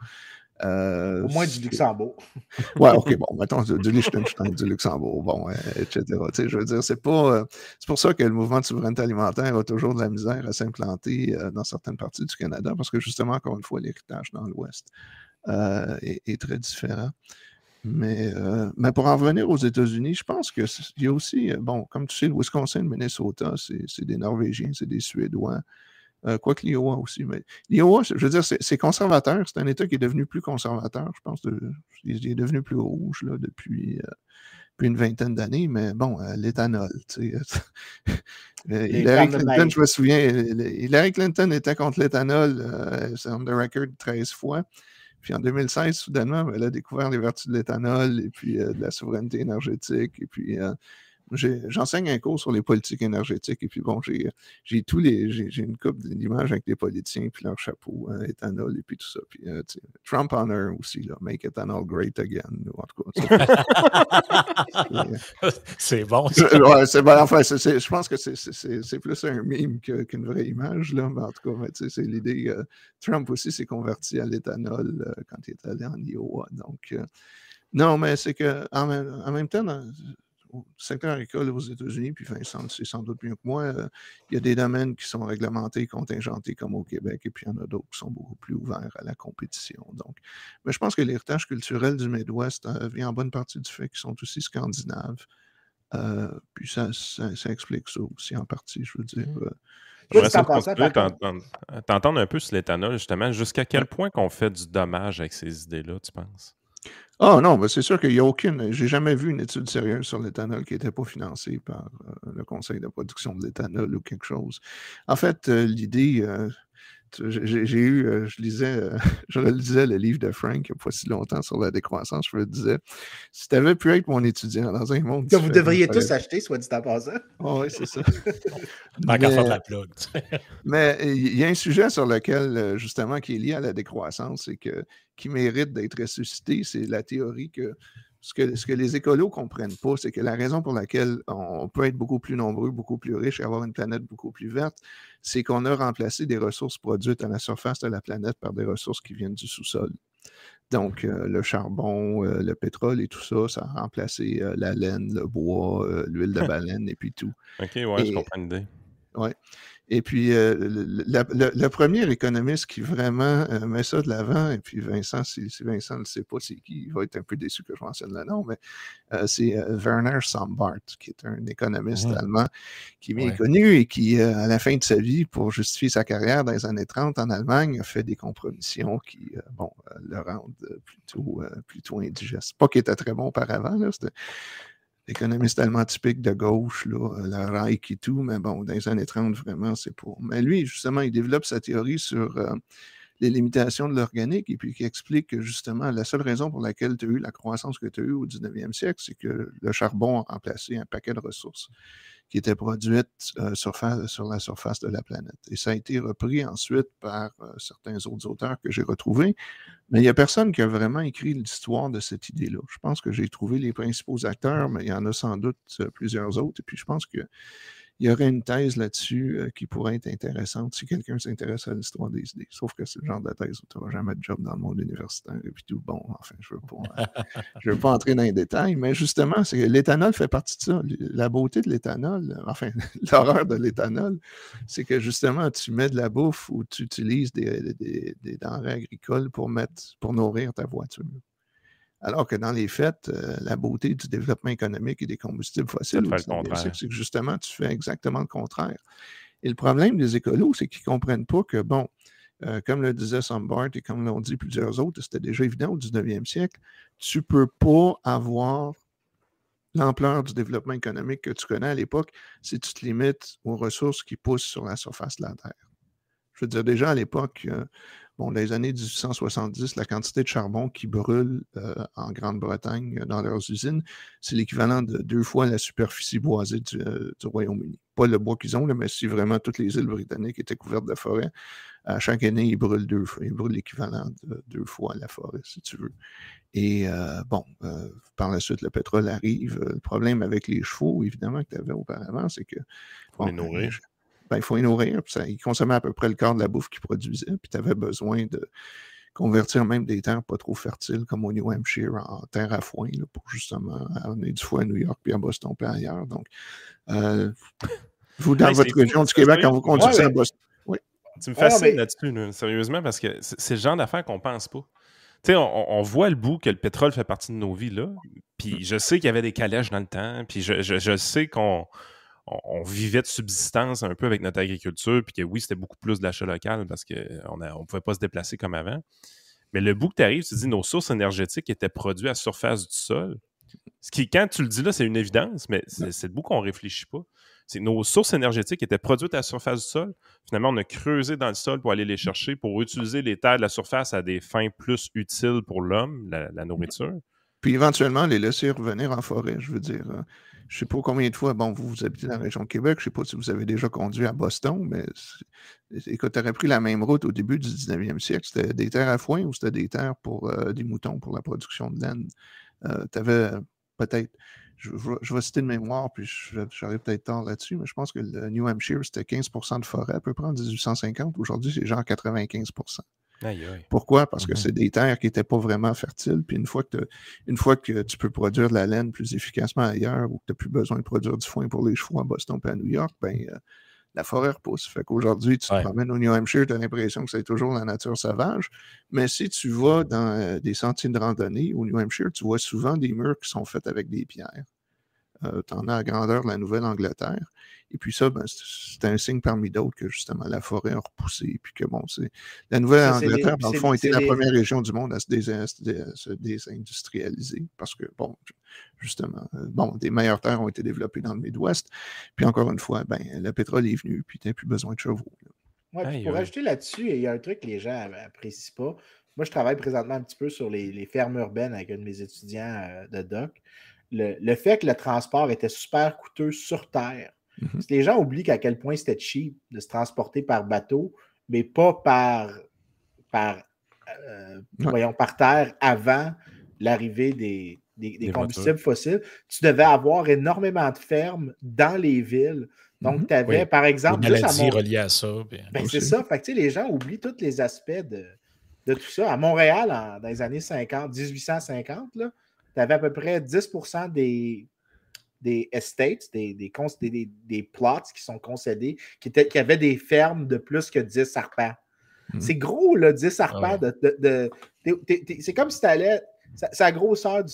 Euh, Au moins du Luxembourg. ouais, ok, bon, mettons du Liechtenstein, du Luxembourg, bon, euh, etc. Tu sais, je veux dire, c'est pas. c'est pour ça que le mouvement de souveraineté alimentaire a toujours de la misère à s'implanter dans certaines parties du Canada, parce que justement, encore une fois, l'héritage dans l'Ouest. Euh, est, très différent. Mais, euh, mais, pour en revenir aux États-Unis, je pense qu'il y a aussi, euh, bon, comme tu sais, le Wisconsin, le Minnesota, c'est des Norvégiens, c'est des Suédois. Quoique l'Iowa aussi. Mais l'Iowa, je veux dire, c'est conservateur. C'est un État qui est devenu plus conservateur. Je pense qu'il est devenu plus rouge là, depuis, une vingtaine d'années. Mais bon, l'éthanol, tu sais. Hillary Clinton, je me souviens, Hillary Clinton était contre l'éthanol, c'est on the record 13 fois. Puis en 2016, soudainement, elle a découvert les vertus de l'éthanol et puis euh, de la souveraineté énergétique. Et puis euh, J'enseigne un cours sur les politiques énergétiques et puis bon, j'ai tous les. J'ai une coupe d'images avec les politiciens puis leur chapeau, hein, éthanol et puis tout ça. Puis euh, Trump honor aussi, là, make ethanol great again. En tout cas. c'est bon. Ouais, c'est bon. Enfin, je pense que c'est plus un meme qu'une vraie image, là, mais en tout cas, c'est l'idée. Trump aussi s'est converti à l'éthanol euh, quand il est allé en Iowa. Donc, euh, non, mais c'est que en même, temps, secteur agricole aux États-Unis, puis Vincent, c'est sans doute mieux que moi, euh, il y a des domaines qui sont réglementés, contingentés comme au Québec, et puis il y en a d'autres qui sont beaucoup plus ouverts à la compétition. Donc, mais je pense que l'héritage culturel du Midwest euh, vient en bonne partie du fait qu'ils sont aussi scandinaves. Euh, puis ça, ça, explique ça aussi en partie, je veux dire. Mmh. T'entends un peu sur l'éthanol, justement. Jusqu'à quel point qu'on fait du dommage avec ces idées-là, tu penses? Ah non, mais c'est sûr qu'il n'y a aucune. J'ai jamais vu une étude sérieuse sur l'éthanol qui n'était pas financée par euh, le Conseil de production de l'éthanol ou quelque chose. En fait, euh, l'idée, euh, j'ai eu, euh, je lisais, euh, je lisais le livre de Frank il n'y a pas si longtemps sur la décroissance. Je me disais, si tu avais pu être mon étudiant dans un monde. Que vous devriez tous acheter, soit dit en passant. Oh, oui, c'est ça. de la plug. mais il y a un sujet sur lequel, euh, justement, qui est lié à la décroissance et que, qui mérite d'être ressuscité, c'est la théorie que ce que, les écolos ne comprennent pas, c'est que la raison pour laquelle on peut être beaucoup plus nombreux, beaucoup plus riches et avoir une planète beaucoup plus verte, c'est qu'on a remplacé des ressources produites à la surface de la planète par des ressources qui viennent du sous-sol. Donc, euh, le charbon, euh, le pétrole et tout ça, ça a remplacé euh, la laine, le bois, l'huile de baleine et puis tout. OK, ouais, je comprends l'idée. Oui. Et puis, euh, le, premier économiste qui vraiment euh, met ça de l'avant, et puis Vincent, si, Vincent ne sait pas c'est qui, il va être un peu déçu que je mentionne le nom, mais euh, c'est Werner Sombart, qui est un économiste allemand qui est bien connu et qui, à la fin de sa vie, pour justifier sa carrière dans les années 30 en Allemagne, a fait des compromissions qui, bon, le rendent plutôt, plutôt indigeste. Pas qu'il était très bon auparavant, là, économiste allemand typique de gauche, là, euh, la Reich et tout, mais bon, dans les années 30, vraiment, c'est pour. Mais lui, justement, il développe sa théorie sur euh, les limitations de l'organique et puis qui explique que justement, la seule raison pour laquelle tu as eu la croissance que tu as eue au 19e siècle, c'est que le charbon a remplacé un paquet de ressources qui étaient produites euh, sur, la surface de la planète. Et ça a été repris ensuite par certains autres auteurs que j'ai retrouvés, mais il n'y a personne qui a vraiment écrit l'histoire de cette idée-là. Je pense que j'ai trouvé les principaux acteurs, mais il y en a sans doute euh, plusieurs autres. Et puis je pense qu'il y aurait une thèse là-dessus euh, qui pourrait être intéressante si quelqu'un s'intéresse à l'histoire des idées. Sauf que c'est le genre de thèse où tu n'auras jamais de job dans le monde universitaire et puis tout. Bon, enfin, je ne veux, pas, euh, veux pas entrer dans les détails, mais justement, c'est que l'éthanol fait partie de ça. La beauté de l'éthanol, enfin, l'horreur de l'éthanol, c'est que justement, tu mets de la bouffe ou tu utilises des, des denrées agricoles pour mettre pour nourrir ta voiture. Alors que dans les faits, euh, la beauté du développement économique et des combustibles fossiles, c'est que justement, tu fais exactement le contraire. Et le problème des écolos, c'est qu'ils ne comprennent pas que, bon, euh, comme le disait Sombart et comme l'ont dit plusieurs autres, c'était déjà évident au 19e siècle, tu ne peux pas avoir l'ampleur du développement économique que tu connais à l'époque si tu te limites aux ressources qui poussent sur la surface de la Terre. Je veux dire, déjà à l'époque, euh, Bon, les années 1870, la quantité de charbon qui brûle euh, en Grande-Bretagne euh, dans leurs usines, c'est l'équivalent de deux fois la superficie boisée du, euh, Royaume-Uni. Pas le bois qu'ils ont, mais si vraiment toutes les îles britanniques étaient couvertes de forêt, à chaque année, ils brûlent deux fois. Ils brûlent l'équivalent de deux fois la forêt, si tu veux. Et bon, par la suite, le pétrole arrive. Le problème avec les chevaux, évidemment, que tu avais auparavant, c'est que. Bon, les nourrir ben, il faut y nourrir. Puis ça, ils consommaient à peu près le quart de la bouffe qu'ils produisaient. Puis tu avais besoin de convertir même des terres pas trop fertiles comme au New Hampshire en terre à foin pour justement amener du foin à New York, puis à Boston, puis ailleurs. Donc, euh, vous, dans votre région du Québec, quand vous conduisez à Boston. Oui. Tu me fascines là-dessus, sérieusement, parce que c'est le genre d'affaires qu'on pense pas. Tu sais, on, voit le bout que le pétrole fait partie de nos vies, là. Puis je sais qu'il y avait des calèches dans le temps. Puis je, je sais qu'on on, vivait de subsistance un peu avec notre agriculture, puis que oui, c'était beaucoup plus d'achat local parce qu'on ne pouvait pas se déplacer comme avant. Mais le bout que tu arrives, tu dis nos sources énergétiques étaient produites à surface du sol. Ce qui, quand tu le dis là, c'est une évidence, mais c'est le bout qu'on ne réfléchit pas. C'est nos sources énergétiques étaient produites à la surface du sol. Finalement, on a creusé dans le sol pour aller les chercher, pour utiliser les terres de la surface à des fins plus utiles pour l'homme, la, nourriture. Puis éventuellement, les laisser revenir en forêt, je veux dire. Je sais pas combien de fois, bon, vous, vous habitez dans la région de Québec, je sais pas si vous avez déjà conduit à Boston, mais écoute, tu aurais pris la même route au début du 19e siècle. C'était des terres à foin ou c'était des terres pour euh, des moutons pour la production de laine? Euh, tu avais peut-être, je, vais citer de mémoire, puis j'aurais peut-être tort là-dessus, mais je pense que le New Hampshire, c'était 15% de forêt à peu près en 1850. Aujourd'hui, c'est genre 95 Pourquoi? Parce que Mhm. c'est des terres qui n'étaient pas vraiment fertiles. Puis une fois, que une fois que tu peux produire de la laine plus efficacement ailleurs ou que tu n'as plus besoin de produire du foin pour les chevaux à Boston et à New York, ben, euh, la forêt repousse. Fait qu'aujourd'hui, tu te Ouais. promènes au New Hampshire, tu as l'impression que c'est toujours la nature sauvage. Mais si tu vas dans euh, des sentiers de randonnée au New Hampshire, tu vois souvent des murs qui sont faits avec des pierres. Tu en as à grandeur de la Nouvelle-Angleterre. Et puis ça, ben, c'est un signe parmi d'autres que justement la forêt a repoussé. Puis que bon, c'est. La Nouvelle-Angleterre, dans le fond, était la première région du monde à se, dés- à désindustrialiser. Parce que, bon, justement, euh, bon, des meilleures terres ont été développées dans le Midwest. Puis encore une fois, ben, le pétrole est venu, puis tu n'as plus besoin de chevaux. là. Ouais, puis pour ajouter là-dessus, il y a un truc que les gens apprécient pas. Moi, je travaille présentement un petit peu sur les, les fermes urbaines avec un de mes étudiants euh, de doc. Le, le fait que le transport était super coûteux sur Terre. Mhm. Les gens oublient qu'à quel point c'était cheap de se transporter par bateau, mais pas par, par, euh, Ouais. voyons, par terre avant l'arrivée des, des- des Des combustibles fossiles. Tu devais avoir énormément de fermes dans les villes. Donc, Mhm. tu avais, Oui. par exemple, juste à maladies Mont- reliées à ça. ben, c'est ça. Fait que, les gens oublient tous les aspects de, de tout ça. À Montréal, en- dans les années 50, 1850, tu avais à peu près 10 des, des estates, des, des, cons- des, des- des plots qui sont concédés, qui, étaient, qui avaient des fermes de plus que 10 arpents. Mhm. C'est gros, là, 10 arpents. Ah ouais. de, de- de- t'es- t'es- t'es- c'est comme si tu allais. C'est la grosseur, du,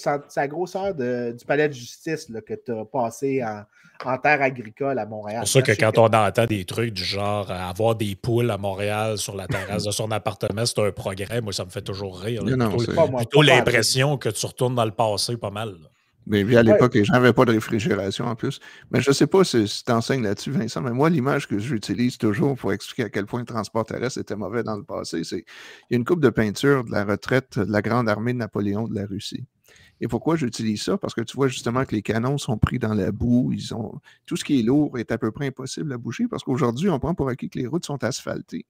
grosseur de- du palais de justice là, que tu as passé en, en terre agricole à Montréal. C'est pour ça que quand on entend des trucs du genre euh, avoir des poules à Montréal sur la terrasse de son appartement, c'est un progrès. Moi, ça me fait toujours rire. là. Non, non, plutôt l'impression que tu retournes dans le passé pas mal. là. Mais puis à l'époque, les gens n'avaient pas de réfrigération en plus. Mais je ne sais pas si, si tu enseignes là-dessus, Vincent, mais moi, l'image que j'utilise toujours pour expliquer à quel point le transport terrestre était mauvais dans le passé, c'est il y a une coupe de peinture de la retraite de la grande armée de Napoléon de la Russie. Et pourquoi j'utilise ça? Parce que tu vois justement que les canons sont pris dans la boue. Ils ont... Tout ce qui est lourd est à peu près impossible à bouger parce qu'aujourd'hui, on prend pour acquis que les routes sont asphaltées.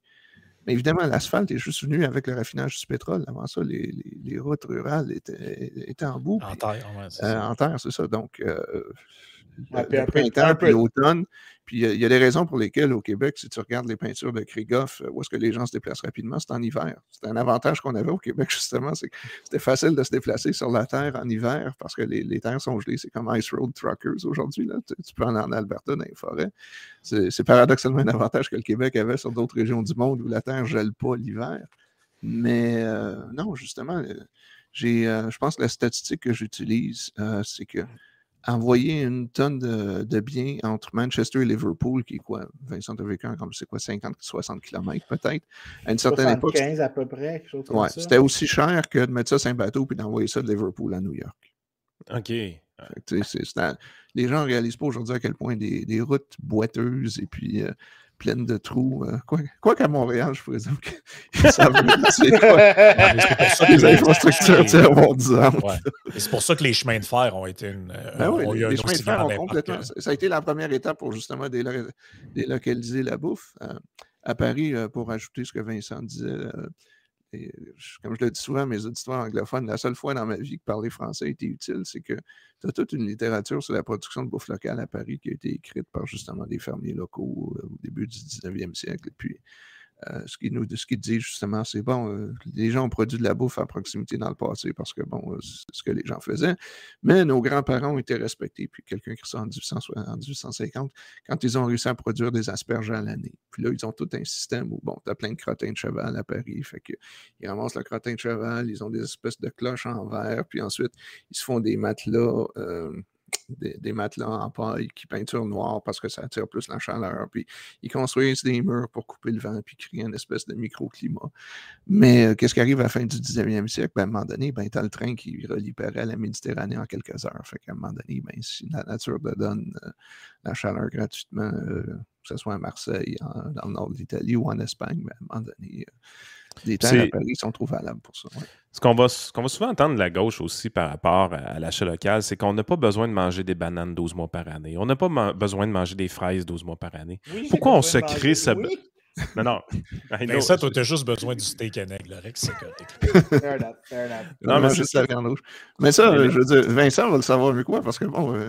Mais évidemment, l'asphalte est juste venu avec le raffinage du pétrole. Avant ça, les, les- les routes rurales étaient, étaient en boue. En terre, ouais, euh, en terre, c'est ça. Donc, euh, Ouais, le, peu- printemps, un peu- l'automne. Puis il y a- il y, a des raisons pour lesquelles, au Québec, si tu regardes les peintures de Krigoff, euh, où est-ce que les gens se déplacent rapidement, c'est en hiver. C'est un avantage qu'on avait au Québec, justement, c'est que c'était facile de se déplacer sur la terre en hiver parce que les, les terres sont gelées. C'est comme Ice Road Truckers aujourd'hui. là. Tu, tu peux aller en Alberta, dans les forêts. C'est paradoxalement un avantage que le Québec avait sur d'autres régions du monde où la terre ne gèle pas l'hiver. Mais euh, non, justement, euh, j'ai, euh, je pense que la statistique que j'utilise, c'est que envoyer une tonne de, de biens entre Manchester et Liverpool, qui est quoi, Vincent a vécu comme c'est quoi, 50, 60 km peut-être, à une certaine époque, 75 à peu près, quelque chose comme ouais, ça. c'était aussi cher que de mettre ça sur un bateau puis d'envoyer ça de Liverpool à New York. OK. Fait que, tu sais, c'est- c'est un- les gens ne réalisent pas aujourd'hui à quel point des, des routes boiteuses et puis euh, pleines de trous. euh, quoi quoi qu'à Montréal, je présume qu'ils savent c'est quoi Ouais, c'est pour ça que les infrastructures tiers-mondisantes. Ouais. Et c'est pour ça que les chemins de fer ont été une. euh, Ben oui, ont les, les chemins de fer ont complètement. que- Ça ça a été la première étape pour justement délo- délocaliser la bouffe. Euh, à Paris, euh, pour ajouter ce que Vincent disait, euh, comme je le dis souvent à mes auditeurs anglophones, la seule fois dans ma vie que parler français a été utile, c'est que tu as toute une littérature sur la production de bouffe locale à Paris qui a été écrite par justement des fermiers locaux euh, au début du 19e siècle. Et puis, euh, ce qui nous ce qui dit justement, c'est bon, euh, les gens ont produit de la bouffe à proximité dans le passé parce que bon, euh, c'est ce que les gens faisaient. Mais nos grands-parents ont été respectés. Puis quelqu'un qui ça en 1860 en 1850, quand ils ont réussi à produire des asperges à l'année. Puis là, ils ont tout un système où, bon, tu as plein de crottins de cheval à Paris. Fait que, ils ramassent le crottin de cheval, ils ont des espèces de cloches en verre, puis ensuite, ils se font des matelas. Des, matelas en paille qui peinture noire parce que ça attire plus la chaleur. Puis ils construisent des murs pour couper le vent puis créer une espèce de microclimat. Mais euh, qu'est-ce qui arrive à la fin du 19e siècle? Ben, à un moment donné, ben, tu as le train qui relie Paris à la Méditerranée en quelques heures. Fait qu'à un moment donné, ben, si la nature te donne euh, la chaleur gratuitement, euh, que ce soit à Marseille, dans le nord de l'Italie ou en Espagne, ben, à un moment donné, les terres à C'est- Paris sont trop valables pour ça. ouais. Ce qu'on va, va souvent entendre de la gauche aussi par rapport à, à l'achat local, c'est qu'on n'a pas besoin de manger des bananes 12 mois par année. On n'a pas besoin de manger des fraises 12 mois par année. Oui, Pourquoi on se crée ce- oui. Non, non. Mais ça, toi, t'as juste besoin du steak and egg, le Rex, c'est correct. fair enough, fair enough. Non, mais juste la viande rouge. Mais ça, je veux dire, Vincent va le savoir mieux que moi, parce que bon, euh,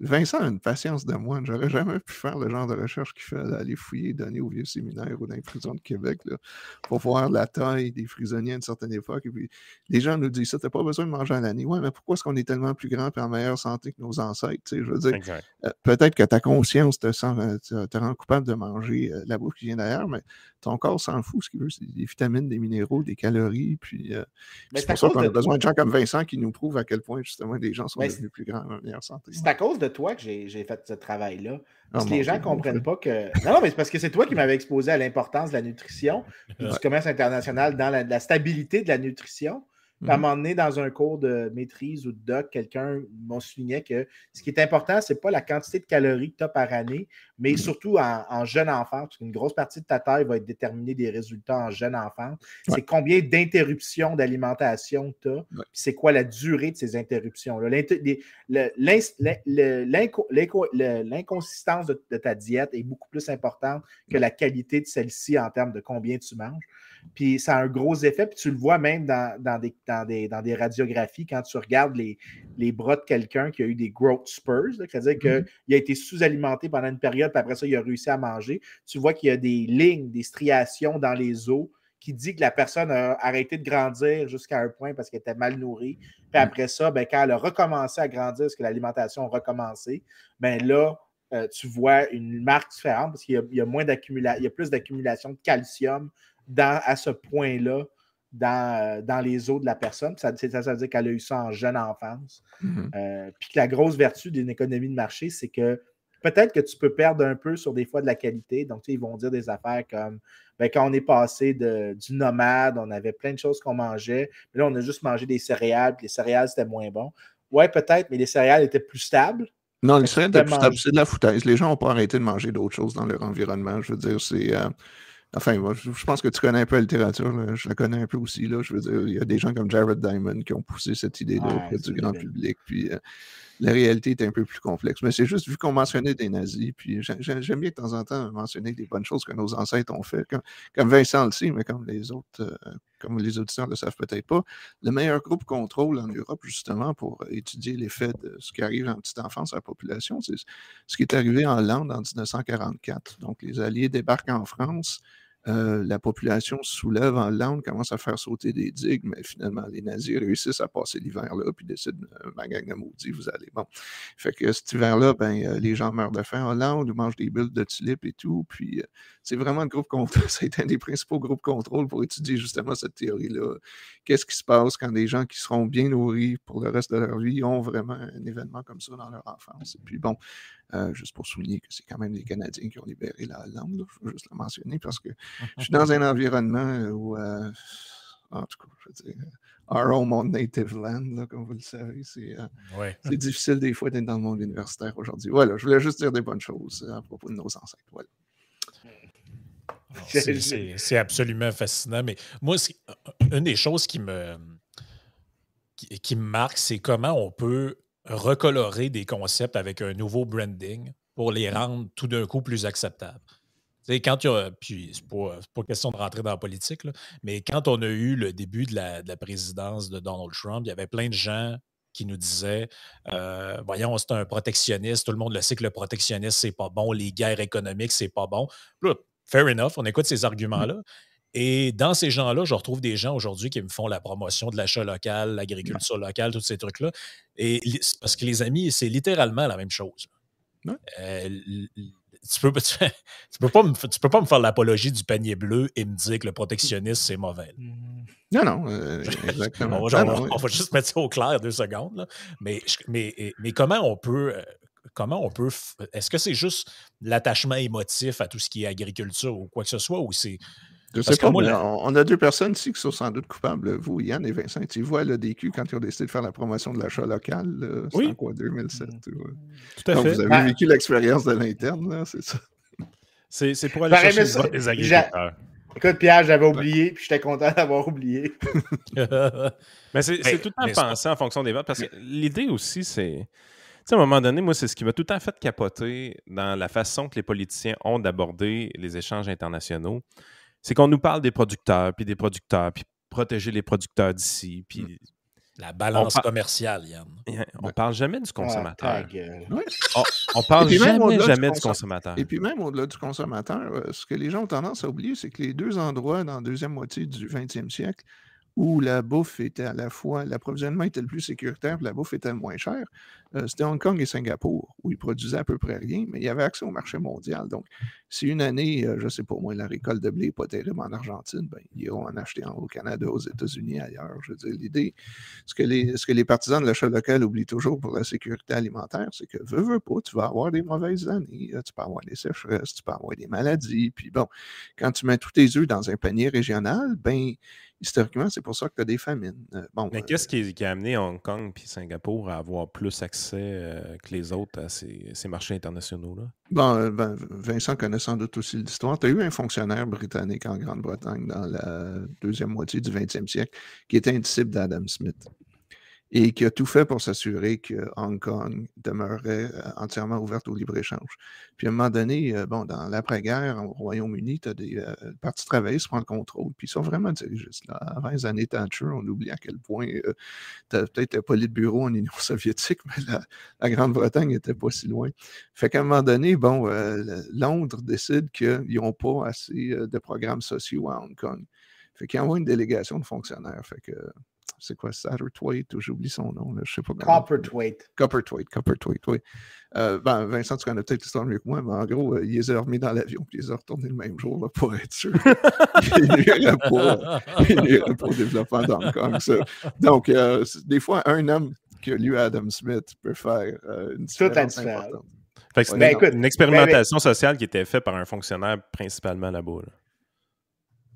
Vincent a une patience de moine. J'aurais jamais pu faire le genre de recherche qu'il fait d'aller fouiller, donner au vieux séminaire ou dans les prisons de Québec, là, pour voir la taille des prisonniers à une certaine époque. Et puis, les gens nous disent ça, t'as pas besoin de manger à l'année. Ouais, mais pourquoi est-ce qu'on est tellement plus grand et en meilleure santé que nos ancêtres? Je veux dire, euh, peut-être que ta conscience te, sent, euh, te, rend coupable de manger la bouffe qui vient d'ailleurs, mais ton corps s'en fout. Ce qu'il veut, c'est des vitamines, des minéraux, des calories. Puis, euh, c'est pour ça qu'on a besoin de gens comme Vincent qui nous prouvent à quel point, justement, les gens sont devenus plus grands en meilleure santé. C'est à cause de toi que j'ai fait ce travail-là. Parce que les gens ne comprennent pas que. Non, non, mais c'est parce que c'est toi qui m'avais exposé à l'importance de la nutrition, du commerce international dans la stabilité de la nutrition. À un mhm. moment donné, dans un cours de maîtrise ou de doc, quelqu'un m'a souligné que ce qui est important, ce n'est pas la quantité de calories que tu as par année, mais surtout en, jeune enfant, parce qu'une grosse partie de ta taille va être déterminée des résultats en jeune enfant. C'est combien d'interruptions d'alimentation tu as, c'est quoi la durée de ces interruptions. L'inconsistance de ta diète est beaucoup plus importante que la qualité de celle-ci en termes de combien tu manges. Puis ça a un gros effet, puis tu le vois même dans, des, dans, des, radiographies quand tu regardes les, les bras de quelqu'un qui a eu des growth spurs, c'est-à-dire qu'il mm-hmm. a été sous-alimenté pendant une période, puis après ça, il a réussi à manger. Tu vois qu'il y a des lignes, des striations dans les os qui dit que la personne a arrêté de grandir jusqu'à un point parce qu'elle était mal nourrie. Puis mm. après ça, ben, quand elle a recommencé à grandir, parce que l'alimentation a recommencé, ben là, euh, tu vois une marque différente parce qu'il y, a, moins d'accumulation, il y a plus d'accumulation de calcium à ce point-là dans, euh, dans, les os de la personne. Ça, ça, veut dire qu'elle a eu ça en jeune enfance. Mm-hmm. Euh, puis que la grosse vertu d'une économie de marché, c'est que peut-être que tu peux perdre un peu sur des fois de la qualité. Donc, ils vont dire des affaires comme ben, quand on est passé de, du nomade, on avait plein de choses qu'on mangeait, mais là, on a juste mangé des céréales, puis les céréales, c'était moins bon. Ouais, peut-être, mais les céréales étaient plus stables. Non, les céréales étaient plus stables, c'est de la foutaise. Les gens n'ont pas arrêté de manger d'autres choses dans leur environnement. Je veux dire, c'est. Euh, Enfin, moi, je, pense que tu connais un peu la littérature. Je la connais un peu aussi. Là. Je veux dire, il y a des gens comme Jared Diamond qui ont poussé cette idée-là auprès du grand public. Puis euh, la réalité est un peu plus complexe. Mais c'est juste vu qu'on mentionnait des nazis. Puis j'aime bien de temps en temps mentionner des bonnes choses que nos ancêtres ont fait, comme, Vincent le sait, mais comme les autres, euh, comme les auditeurs ne le savent peut-être pas. Le meilleur groupe contrôle en Europe, justement, pour étudier l'effet de ce qui arrive en petite enfance à la population, c'est ce qui est arrivé en Hollande en 1944. Donc, les Alliés débarquent en France. Euh, la population se soulève en Lande, commence à faire sauter des digues, mais finalement, les nazis réussissent à passer l'hiver là, puis décident, euh, ma gang de maudits, vous allez. Bon. Fait que cet hiver-là, ben, euh, les gens meurent de faim en Lande, ou mangent des bulles de tulipes et tout. Puis c'est vraiment le groupe contrôle, c'est un des principaux groupes contrôle pour étudier justement cette théorie-là. Qu'est-ce qui se passe quand des gens qui seront bien nourris pour le reste de leur vie ont vraiment un événement comme ça dans leur enfance? Et puis bon, euh, juste pour souligner que c'est quand même les Canadiens qui ont libéré la Hollande. Il faut juste le mentionner parce que je suis dans un environnement où, euh, en tout cas, je veux dire, our home native land, comme vous le savez, euh, c'est difficile des fois d'être dans le monde universitaire aujourd'hui. Voilà, je voulais juste dire des bonnes choses à propos de nos ancêtres. Voilà. C'est absolument fascinant. Mais moi, une des choses qui me, qui me marque, c'est comment on peut recolorer des concepts avec un nouveau branding pour les rendre tout d'un coup plus acceptables. quand puis c'est pas, pas question de rentrer dans la politique, mais quand on a eu le début de la, présidence de Donald Trump, il y avait plein de gens qui nous disaient euh, Voyons, c'est un protectionniste, tout le monde le sait que le protectionnisme, c'est pas bon, les guerres économiques, c'est pas bon. fair enough, on écoute ces arguments-là. Et dans ces gens-là, je retrouve des gens aujourd'hui qui me font la promotion de l'achat local, l'agriculture locale, tous ces trucs-là. Et parce que les amis, c'est littéralement la même chose. Euh, tu peux, peux pas me, tu peux pas me faire l'apologie du panier bleu et me dire que le protectionnisme, c'est mauvais. Non, non, euh, exactement. on, va, on, va, juste mettre ça au clair deux secondes. Mais, mais, mais comment on peut. Euh, comment on peut. Est-ce que c'est juste l'attachement émotif à tout ce qui est agriculture ou quoi que ce soit, ou c'est je sais pas, on a deux personnes ici qui sont sans doute coupables, vous, Yann et Vincent. Tu vois le DQ quand ils ont décidé de faire la promotion de l'achat local, c'est en quoi, 2007? Mm. Tout à fait. Vous avez ben vécu l'expérience de l'interne, c'est ça? C'est pour aller chercher les agriculteurs. Écoute, Pierre, j'avais oublié, puis j'étais content d'avoir oublié. Mais c'est tout le temps pensé en fonction des votes, parce que l'idée aussi, c'est sais, à un moment donné, moi, c'est ce qui m'a tout le temps fait capoter dans la façon que les politiciens ont d'aborder les échanges internationaux. C'est qu'on nous parle des producteurs, puis des producteurs, puis protéger les producteurs d'ici, puis mm. La balance commerciale, Yann. On ne parle jamais du ah, consommateur. on, ne parle jamais, jamais du, consommateur. Et puis même au-delà du consommateur, euh, ce que les gens ont tendance à oublier, c'est que les deux endroits dans la deuxième moitié du 20e siècle où la bouffe était à la fois, l'approvisionnement était le plus sécuritaire, la bouffe était le moins chère, euh, c'était Hong Kong et Singapour, où ils produisaient à peu près rien, mais il y avait accès au marché mondial. Donc, si une année, euh, je ne sais pas moi, la récolte de blé n'est pas terrible en Argentine, ben, ils iront en acheter au Canada, aux États-Unis, ailleurs. Je veux dire, l'idée, ce, que les, ce que les partisans de l'achat local oublient toujours pour la sécurité alimentaire, c'est que, veux, veux pas, tu vas avoir des mauvaises années, tu peux avoir des sécheresses, tu peux avoir des maladies, puis bon, quand tu mets tous tes œufs dans un panier régional, ben historiquement, c'est pour ça que tu as des famines. Euh, bon, Mais qu'est-ce qui, a amené Hong Kong et Singapour à avoir plus accès euh, que les autres à ces, marchés internationaux-là? Bon, euh, ben, Vincent connaît sans doute aussi l'histoire. Tu as eu un fonctionnaire britannique en Grande-Bretagne dans la deuxième moitié du 20e siècle qui était un disciple d'Adam Smith et qui a tout fait pour s'assurer que Hong Kong demeurait euh, entièrement ouverte au libre-échange. Puis à un moment donné, euh, bon, dans l'après-guerre, au Royaume-Uni, tu as des euh, partis travaillistes le contrôle, puis ils sont vraiment dirigistes. Là. Avant les années Thatcher, on oublie à quel point tu as peut-être pas de bureau en Union soviétique, mais la, Grande-Bretagne n'était pas si loin. Fait qu'à un moment donné, bon, Londres décide qu'ils n'ont pas assez de programmes sociaux à Hong Kong. Fait qu'ils envoient une délégation de fonctionnaires. Fait que c'est quoi, Satterthwaite, ou j'oublie son nom, là, je sais pas comment. Copperthwaite. Copperthwaite, Copperthwaite, oui. Euh, ben, Vincent, tu connais peut-être l'histoire mieux que moi, mais en gros, euh, il les a remis dans l'avion, puis il les a retournés le même jour, là, pour être sûr. il n'irait pas, il pas au développement d'Hong Kong, ça. Donc, euh, des fois, un homme qui a lu Adam Smith peut faire une différence importante. Fait que c'est ben, une, expérimentation sociale qui était faite par un fonctionnaire principalement là-bas. là bas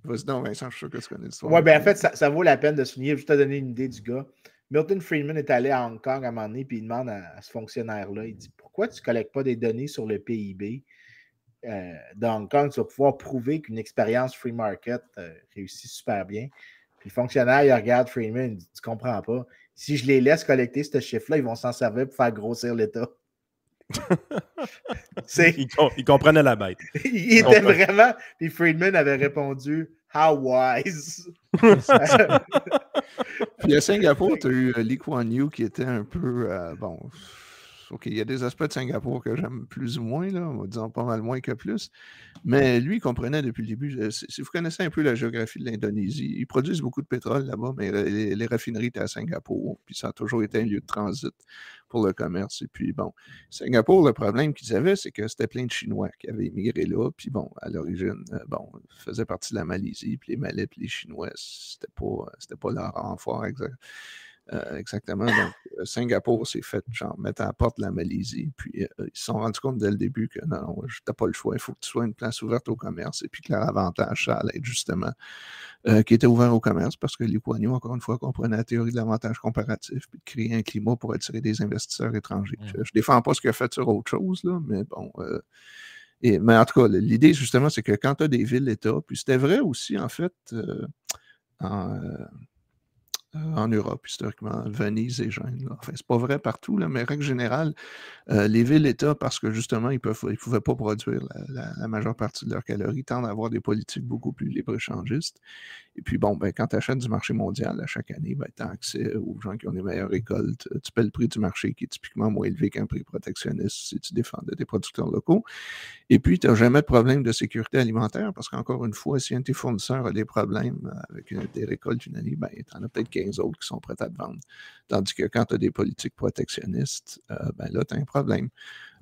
Vas-y donc, Vincent, je suis sûr que tu connais l'histoire. Ouais, ben en fait, ça, vaut la peine de souligner, juste te donner une idée du gars. Milton Friedman est allé à Hong Kong à un moment donné, puis il demande à, ce fonctionnaire-là, il dit Pourquoi tu ne collectes pas des données sur le PIB euh, de Hong Kong Tu vas pouvoir prouver qu'une expérience free market euh, réussit super bien. Puis le fonctionnaire, il regarde Friedman, il dit Tu comprends pas. Si je les laisse collecter ce chiffre-là, ils vont s'en servir pour faire grossir l'État. il, comprenait la bête. il était vraiment. Puis Friedman avait répondu How wise. Puis à Singapour, tu as eu euh, Lee Kuan Yew qui était un peu. Euh, bon, OK, il y a des aspects de Singapour que j'aime plus ou moins, là, disons pas mal moins que plus. Mais lui, il comprenait depuis le début. Euh, si vous connaissez un peu la géographie de l'Indonésie, ils produisent beaucoup de pétrole là-bas, mais les, raffineries étaient à Singapour, puis ça a toujours été un lieu de transit pour le commerce. Et puis, bon, Singapour, le problème qu'ils avaient, c'est que c'était plein de Chinois qui avaient immigré là. Puis, bon, à l'origine, euh, bon, faisait partie de la Malaisie. Puis les Malais, puis les Chinois, c'était pas, c'était pas leur renfort exact. Euh, exactement. Donc, euh, Singapour s'est fait genre mettre à la porte de la Malaisie. Puis euh, ils se sont rendus compte dès le début que non, non, tu n'as pas le choix. Il faut que tu sois une place ouverte au commerce. Et puis que leur avantage, ça allait être justement qui était ouvert au commerce parce que les Poignons, encore une fois, comprenaient la théorie de l'avantage comparatif puis de créer un climat pour attirer des investisseurs étrangers. Mmh. Je ne défends pas ce qu'il a fait sur autre chose, là, mais bon. et, mais en tout cas, l'idée, justement, c'est que quand tu as des villes-États, puis c'était vrai aussi, en fait, en, en Europe, historiquement, Venise et Gênes. Enfin, c'est pas vrai partout, là, mais règle générale, euh, les villes-États, parce que justement, ils ne pouvaient pas produire la, majeure partie de leurs calories, tendent à avoir des politiques beaucoup plus libre-échangistes. Et puis, bon, ben, quand tu achètes du marché mondial à chaque année, ben, tu as accès aux gens qui ont les meilleures récoltes. Tu paies le prix du marché qui est typiquement moins élevé qu'un prix protectionniste si tu défends des producteurs locaux. Et puis, tu n'as jamais de problème de sécurité alimentaire parce qu'encore une fois, si un de tes fournisseurs a des problèmes avec des récoltes une année, ben, tu en as peut-être 15 autres qui sont prêts à te vendre. Tandis que quand tu as des politiques protectionnistes, euh, ben là, tu as un problème.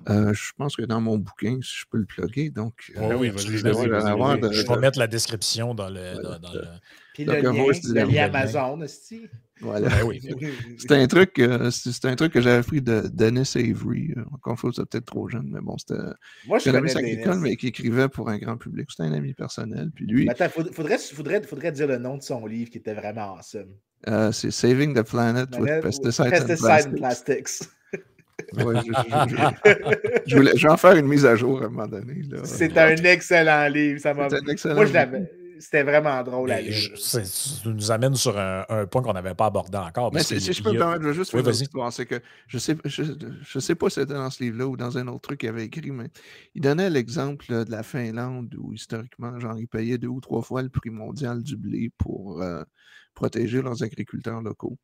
Euh, je pense que dans mon bouquin, si je peux le plugger, donc. Euh, oui, je, vais mettre la description dans le. Dans, le... Puis le lien, le lien Amazon aussi. Voilà. Ben c'est un truc, c'est un truc que j'avais appris de Dennis Avery. Encore une fois, c'est peut-être trop jeune, mais bon, c'était. Moi, je connais agricole, mais qui écrivait pour un grand public. C'était un ami personnel. Puis lui. attends, faudrait, faudrait, faudrait, dire le nom de son livre qui était vraiment awesome. Euh, c'est Saving the Planet with Pesticides, and Plastics. Je, voulais, en faire une mise à jour à un moment donné. C'est un excellent livre. Ça Moi, je l'avais. c'était vraiment drôle à lire. Ça nous amène sur un, point qu'on n'avait pas abordé encore. Mais si je peux me permettre, je juste faire une C'est que je sais, je, sais pas si c'était dans ce livre-là ou dans un autre truc qu'il avait écrit, mais il donnait l'exemple de la Finlande où historiquement, genre, ils payaient deux ou trois fois le prix mondial du blé pour euh, protéger leurs agriculteurs locaux.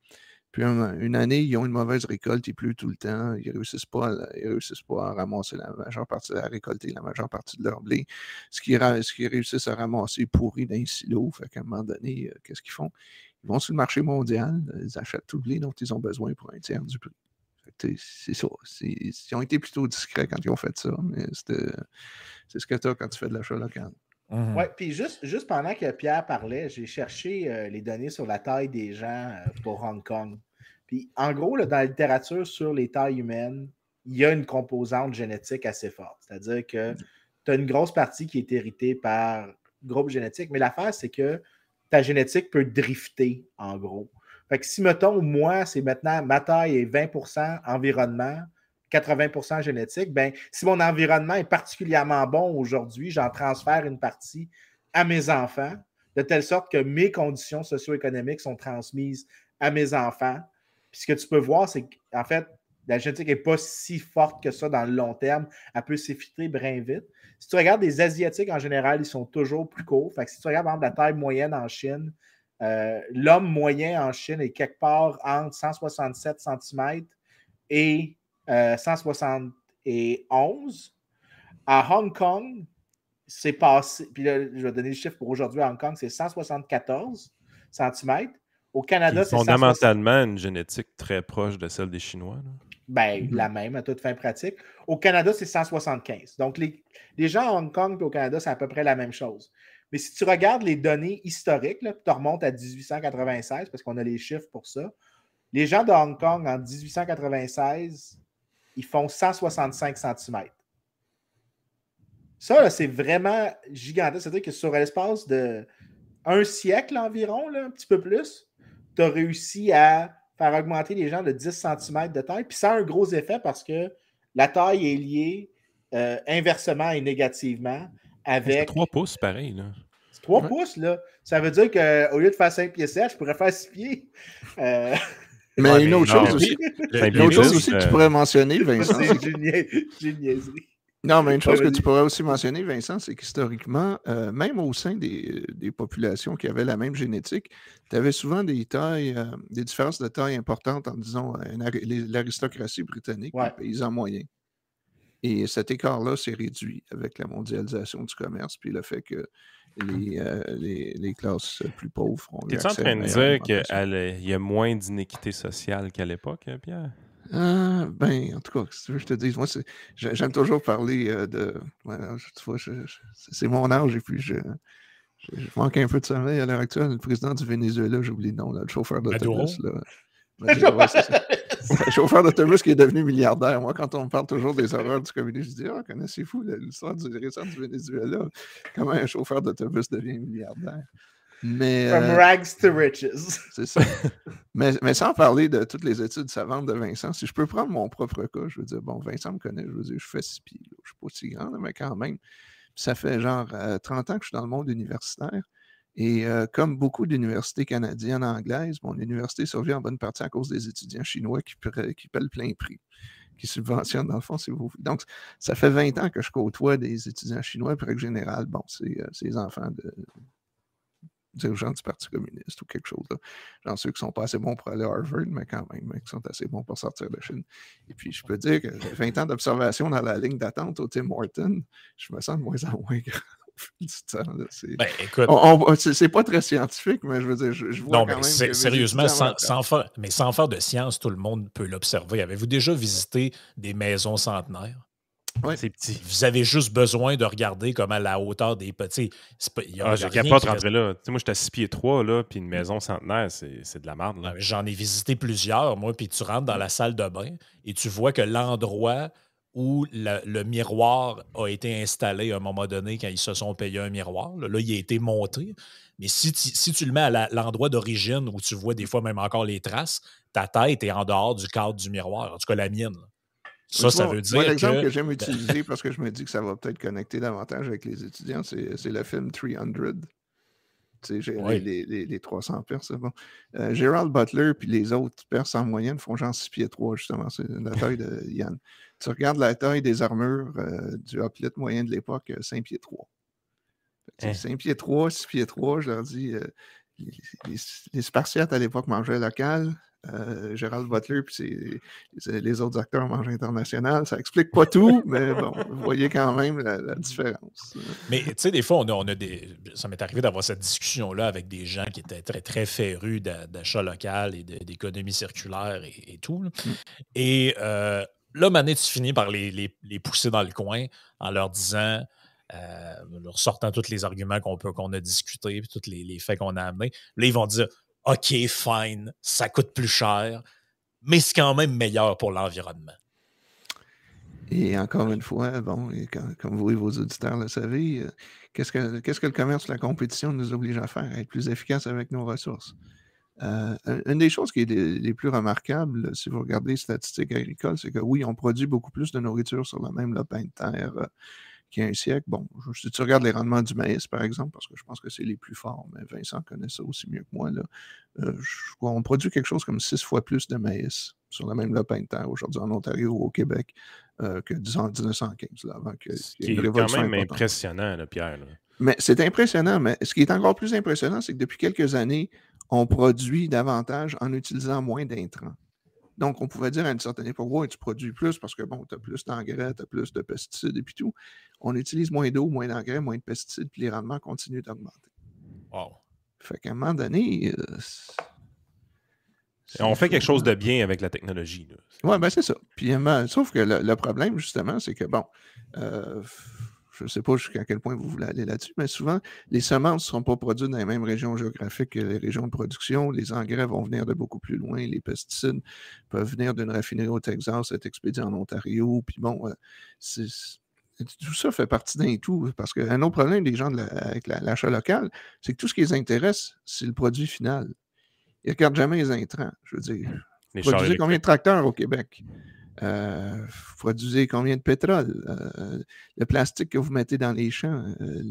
Puis une année, ils ont une mauvaise récolte, il pleut tout le temps, ils ne réussissent, pas à, réussissent pas à ramasser la majeure partie, à récolter la majeure partie de leur blé. Ce qu'ils réussissent à ramasser pourri dans un silo. Fait qu'à un moment donné, euh, qu'est-ce qu'ils font? Ils vont sur le marché mondial, ils achètent tout le blé dont ils ont besoin pour un tiers du prix. C'est ça. Ils ont été plutôt discrets quand ils ont fait ça, mais c'est ce que tu as quand tu fais de l'achat local. Mmh oui, puis juste, juste pendant que Pierre parlait, j'ai cherché euh, les données sur la taille des gens euh, pour Hong Kong. Puis en gros, dans la littérature sur les tailles humaines, il y a une composante génétique assez forte. C'est-à-dire que tu as une grosse partie qui est héritée par groupe génétique, mais l'affaire, c'est que ta génétique peut drifter, en gros. Fait que si, mettons, moi, c'est maintenant ma taille est 20% environnement, 80% génétique, ben, si mon environnement est particulièrement bon aujourd'hui, j'en transfère une partie à mes enfants, de telle sorte que mes conditions socio-économiques sont transmises à mes enfants. Puis ce que tu peux voir, c'est qu'en fait, la génétique n'est pas si forte que ça dans le long terme. Elle peut s'effriter bien vite. Si tu regardes les Asiatiques en général, ils sont toujours plus courts. Fait que si tu regardes par exemple la taille moyenne en Chine, euh, l'homme moyen en Chine est quelque part entre 167 cm et 171. Euh, à Hong Kong, c'est passé. Puis là, je vais donner le chiffre pour aujourd'hui à Hong Kong, c'est 174 cm. Au Canada, c'est fondamentalement une génétique très proche de celle des Chinois. Ben, mm-hmm. la même à toute fin pratique. Au Canada, c'est 175. Donc, les, les, gens à Hong Kong et au Canada, c'est à peu près la même chose. Mais si tu regardes les données historiques, tu remontes à 1896 parce qu'on a les chiffres pour ça. Les gens de Hong Kong en 1896 ils font 165 cm. Ça, c'est vraiment gigantesque. C'est-à-dire que sur l'espace de un siècle environ, un petit peu plus, tu as réussi à faire augmenter les gens de 10 cm de taille. Puis ça a un gros effet parce que la taille est liée euh, inversement et négativement avec. 3 pouces, pareil. Là. 3 pouces, là. Ça veut dire qu'au lieu de faire 5 pieds 7, je pourrais faire 6 pieds. Euh, mais une autre chose aussi, une autre chose aussi que tu pourrais mentionner, Vincent. C'est niaiserie. Non, mais une chose que tu pourrais aussi mentionner, Vincent, c'est qu'historiquement, euh, même au sein des, des, populations qui avaient la même génétique, tu avais souvent des tailles, euh, des différences de taille importantes en disant l'aristocratie britannique, les paysans moyens. Et cet écart-là s'est réduit avec la mondialisation du commerce, puis le fait que les, euh, les, les, classes plus pauvres ont Es-tu en train de dire qu'il y a moins d'inéquité sociale qu'à l'époque, hein, Pierre? Ah, ben, en tout cas, si tu veux je te dis, moi, j'aime toujours parler euh, de. c'est mon âge et puis je, je, manque un peu de sommeil à l'heure actuelle. Le président du Venezuela, j'oublie le nom, le chauffeur d'autobus. Le chauffeur d'autobus qui est devenu milliardaire. Moi, quand on me parle toujours des horreurs du communisme, je dis Ah, connaissez-vous l'histoire du récent du Venezuela? Comment un chauffeur d'autobus devient milliardaire? Mais, From euh, rags to riches. C'est ça. mais, mais, sans parler de toutes les études savantes de Vincent, si je peux prendre mon propre cas, je veux dire, bon, Vincent me connaît, je veux dire, je fais six pieds, je ne suis pas si grand, mais quand même. ça fait genre 30 euh, ans que je suis dans le monde universitaire. Et euh, comme beaucoup d'universités canadiennes anglaises, mon université survit en bonne partie à cause des étudiants chinois qui, le plein prix, qui subventionnent dans le fond, si vous Donc, ça fait 20 ans que je côtoie des étudiants chinois, puis règle générale, bon, c'est euh, ces enfants de dirigeants du Parti communiste ou quelque chose. Là. J'en sais qui sont pas assez bons pour aller à Harvard, mais quand même, qui sont assez bons pour sortir de Chine. Et puis, je peux dire que 20 ans d'observation dans la ligne d'attente au Tim Horton, je me sens de moins en moins grand. Ben, c'est pas très scientifique, mais je veux dire, je, vois quand même. sérieusement, sans, faire, mais sans faire de science, tout le monde peut l'observer. Avez-vous déjà visité des maisons centenaires? Oui, c'est petit. Vous avez juste besoin de regarder comme à la hauteur des petits. ah, je ne pas rentrer là. moi, j'étais à 6 pieds 3, là, puis une maison centenaire, c'est de la merde. J'en ai visité plusieurs, moi, puis tu rentres dans la salle de bain et tu vois que l'endroit où le, miroir a été installé à un moment donné quand ils se sont payés un miroir. Là, il a été monté. Mais si tu, si tu le mets à l'endroit d'origine où tu vois des fois même encore les traces, ta tête est en dehors du cadre du miroir. En tout cas, la mienne. Ça, ça veut dire. L'exemple que, j'aime utiliser parce que je me dis que ça va peut-être connecter davantage avec les étudiants, c'est le film 300 les, 300 perces, c'est bon. Euh, Gerald Butler puis les autres perses en moyenne font genre 6 pieds 3, justement. C'est la taille de Yann. Tu regardes la taille des armures euh, du hoplite moyen de l'époque, 5 euh, pieds 3. 5 hein? pieds 3, 6 pieds 3, je leur dis, les, Spartiates à l'époque mangeaient local. Euh, Gérald Butler puis les, autres acteurs mangent international. Ça explique pas tout, mais bon, vous voyez quand même la, différence. Mais tu sais, des fois, on a, des. Ça m'est arrivé d'avoir cette discussion-là avec des gens qui étaient très, très férus d'achat local et d'économie circulaire et, tout. Mm. Et euh, là, Mané, tu finis par les, pousser dans le coin en leur disant. Euh, leur sortant tous les arguments qu'on qu'on a discutés, puis tous les, les faits qu'on a amenés. Là, ils vont dire OK, fine, ça coûte plus cher, mais c'est quand même meilleur pour l'environnement. Et encore une fois, bon, comme vous et vos auditeurs le savez, euh, qu'est-ce que, qu'est-ce que le commerce, la compétition nous oblige à faire? À être plus efficace avec nos ressources? Euh, une des choses qui est les plus remarquables, si vous regardez les statistiques agricoles, c'est que oui, on produit beaucoup plus de nourriture sur le même lopin de terre euh, qu'il y a un siècle. Bon, si tu regardes les rendements du maïs, par exemple, parce que je pense que c'est les plus forts, mais Vincent connaît ça aussi mieux que moi, là, euh, on produit quelque chose comme six fois plus de maïs sur le même lopin de terre aujourd'hui en Ontario ou au Québec que disons, en 1915, là, avant que, ce qui est quand même impressionnant, Pierre. Mais c'est impressionnant, mais ce qui est encore plus impressionnant, c'est que depuis quelques années, on produit davantage en utilisant moins d'intrants. Donc, on pouvait dire à une certaine époque, ouais, tu produis plus parce que, bon, tu as plus d'engrais, tu as plus de pesticides et puis tout. On utilise moins d'eau, moins d'engrais, moins de pesticides, puis les rendements continuent d'augmenter. Wow. Fait qu'à un moment donné. Euh, on fait quelque chose de bien avec la technologie. Oui, ben c'est ça. Puis, sauf que le, problème, justement, c'est que, bon, euh, je ne sais pas jusqu'à quel point vous voulez aller là-dessus, mais souvent, les semences ne sont pas produites dans les mêmes régions géographiques que les régions de production. Les engrais vont venir de beaucoup plus loin. Les pesticides peuvent venir d'une raffinerie au Texas, être expédiés en Ontario. Puis bon, euh, tout ça fait partie d'un tout. Parce qu'un autre problème des gens avec l'achat local, c'est que tout ce qui les intéresse, c'est le produit final. Ils ne regardent jamais les intrants. Je veux dire, produisez combien de tracteurs au Québec? Euh, produisez combien de pétrole? Euh, le plastique que vous mettez dans les champs, euh,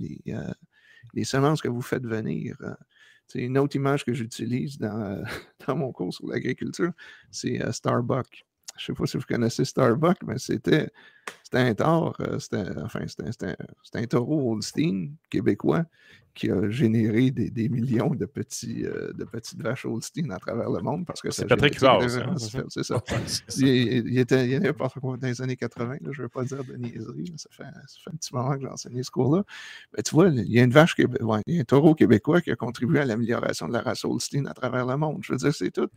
les, semences que vous faites venir. c'est une autre image que j'utilise dans, dans, mon cours sur l'agriculture, c'est Starbucks. Je ne sais pas si vous connaissez Starbucks, mais c'était un tort, c'était enfin, un taureau Holstein québécois qui a généré des, millions de, petits, euh, de petites vaches Holstein à travers le monde parce que c'est Patrick Huard, c'est ça. il, était, il avait dans les années 80, je ne veux pas dire de niaiserie, ça, fait, ça, fait, un petit moment que j'ai enseigné ce cours-là. Mais tu vois, il y a une vache, il y a un taureau québécois qui a contribué à l'amélioration de la race Holstein à travers le monde. Je veux dire, c'est tout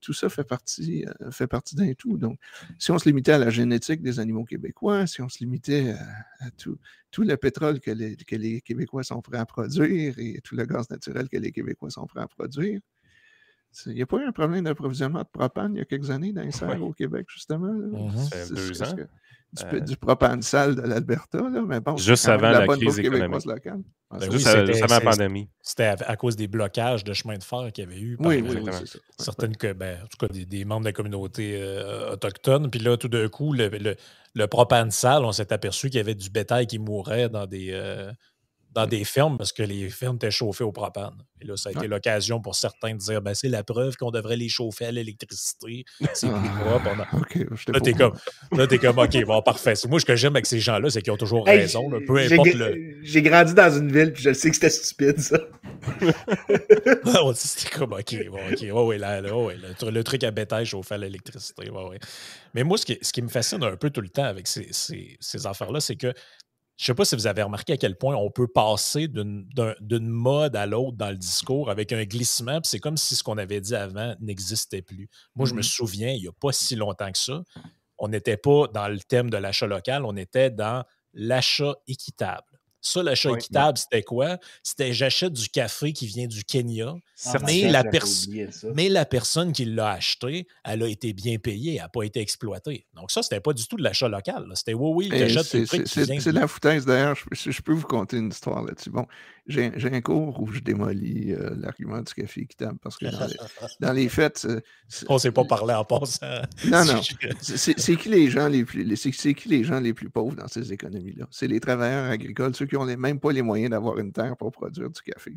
tout ça fait partie, euh, fait partie d'un tout. Donc, si on se limitait à la génétique des animaux québécois, si on se limitait à, tout, tout, le pétrole que les, que les, Québécois sont prêts à produire et tout le gaz naturel que les Québécois sont prêts à produire, il n'y a pas eu un problème d'approvisionnement de propane il y a quelques années dans les serres au Québec, justement. Ça fait deux ans du, euh, du propane sale de l'Alberta, mais bon, juste avant la, crise économique. Locale. Ben juste avant la pandémie. C'était à, cause des blocages de chemin de fer qu'il y avait eu. Par oui, oui, certaines, ben, en tout cas, des, membres de la communauté euh, autochtone. Puis là, tout d'un coup, le, le, propane sale, on s'est aperçu qu'il y avait du bétail qui mourait dans des, euh, dans des fermes parce que les fermes étaient chauffées au propane. Et là, ça a été l'occasion pour certains de dire ben, c'est la preuve qu'on devrait les chauffer à l'électricité. C'est plus ah, propre. là, t'es comme, es comme OK, bon, parfait. Moi, ce que j'aime avec ces gens-là, c'est qu'ils ont toujours raison. peu importe le. J'ai grandi dans une ville, puis je sais que c'était stupide, ça. c'était comme OK, bon, OK, ouais, là, le, truc à bétail chauffé à l'électricité. Mais moi, ce qui, ce qui, me fascine un peu tout le temps avec ces, ces, ces affaires-là, c'est que je ne sais pas si vous avez remarqué à quel point on peut passer d'une mode à l'autre dans le discours avec un glissement, c'est comme si ce qu'on avait dit avant n'existait plus. Moi, je me mm-hmm. souviens, il n'y a pas si longtemps que ça, on n'était pas dans le thème de l'achat local, on était dans l'achat équitable. Ça, l'achat équitable, c'était quoi? C'était j'achète du café qui vient du Kenya, mais, la mais, la personne qui l'a acheté, elle a été bien payée, elle n'a pas été exploitée. Donc ça, c'était pas du tout de l'achat local. C'était oui, oui, j'achète C'est la foutaise d'ailleurs. Je, je, peux vous conter une histoire là-dessus. Bon, j'ai un cours où je démolis euh, l'argument du café équitable parce que dans les, faits. On ne s'est pas parlé en passant. Non, non. C'est qui les gens les plus c'est qui les gens les plus pauvres dans ces économies-là? C'est les travailleurs agricoles, ceux qui n'ont même pas les moyens d'avoir une terre pour produire du café.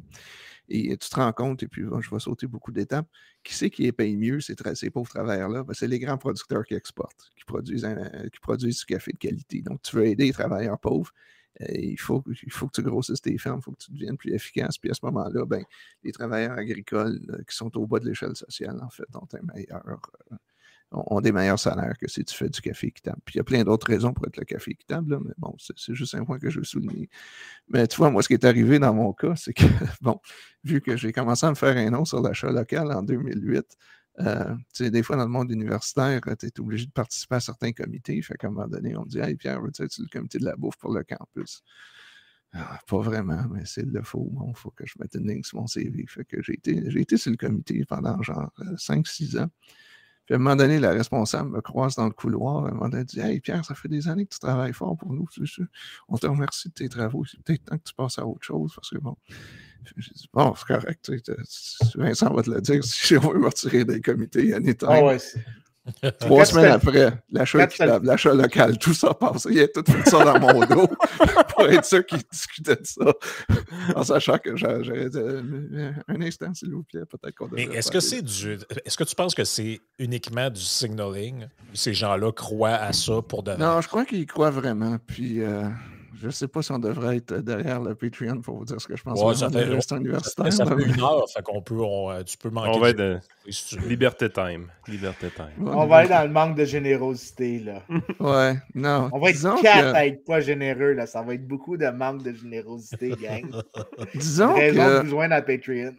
Et tu te rends compte, et puis je vais sauter beaucoup d'étapes, qui c'est qui les paye mieux, ces, pauvres travailleurs-là? Ben, c'est les grands producteurs qui exportent, qui produisent, qui produisent du café de qualité. Donc, tu veux aider les travailleurs pauvres, euh, il, faut, que tu grossisses tes fermes, il faut que tu deviennes plus efficace. Puis à ce moment-là, ben, les travailleurs agricoles euh, qui sont au bas de l'échelle sociale, en fait, ont un meilleur, euh, ont des meilleurs salaires que si tu fais du café équitable. Puis il y a plein d'autres raisons pour être le café équitable, mais bon, c'est juste un point que je veux souligner. Mais tu vois, moi, ce qui est arrivé dans mon cas, c'est que, bon, vu que j'ai commencé à me faire un nom sur l'achat local en 2008, euh, des fois, dans le monde universitaire, tu es obligé de participer à certains comités. Fait qu'à un moment donné, on me dit Hey Pierre, tu es le comité de la bouffe pour le campus? Ah, pas vraiment, mais s'il le faut, il faut que je mette une ligne sur mon CV. Fait que j'ai été, été sur le comité pendant genre 5-6 euh, ans. Puis à un moment donné, la responsable me croise dans le couloir. Elle dit Hey Pierre, ça fait des années que tu travailles fort pour nous. On te remercie de tes travaux. C'est peut-être temps que tu passes à autre chose parce que bon. J'ai dit Bon, c'est correct. Vincent va te le dire si on veut me retirer des comités anytime. Ah ouais, Trois semaines après, l'achat équitable, l'achat local, tout ça passe. Il a tout fait ça dans mon dos pour être sûr qu'il discutait de ça. En sachant que j'aurais dit un instant, s'il vous plaît, peut-être qu'on devrait. Est-ce que c'est du. Est-ce que tu penses que c'est uniquement du signaling? Ces gens-là croient à ça pour de Non, je crois qu'ils croient vraiment. Puis. Euh, je ne sais pas si on devrait être derrière le Patreon pour vous dire ce que je pense ouais, ça fait, universitaire. Ça, fait une heure, fait qu'on peut, on, tu peux manquer. On va être de... Liberté time. Liberté time. on va aller dans le manque de générosité, là. ouais, non. On va être quatre à être pas généreux, là. Ça va être beaucoup de manque de générosité, gang. disons Raison que... de besoin dans Patreon.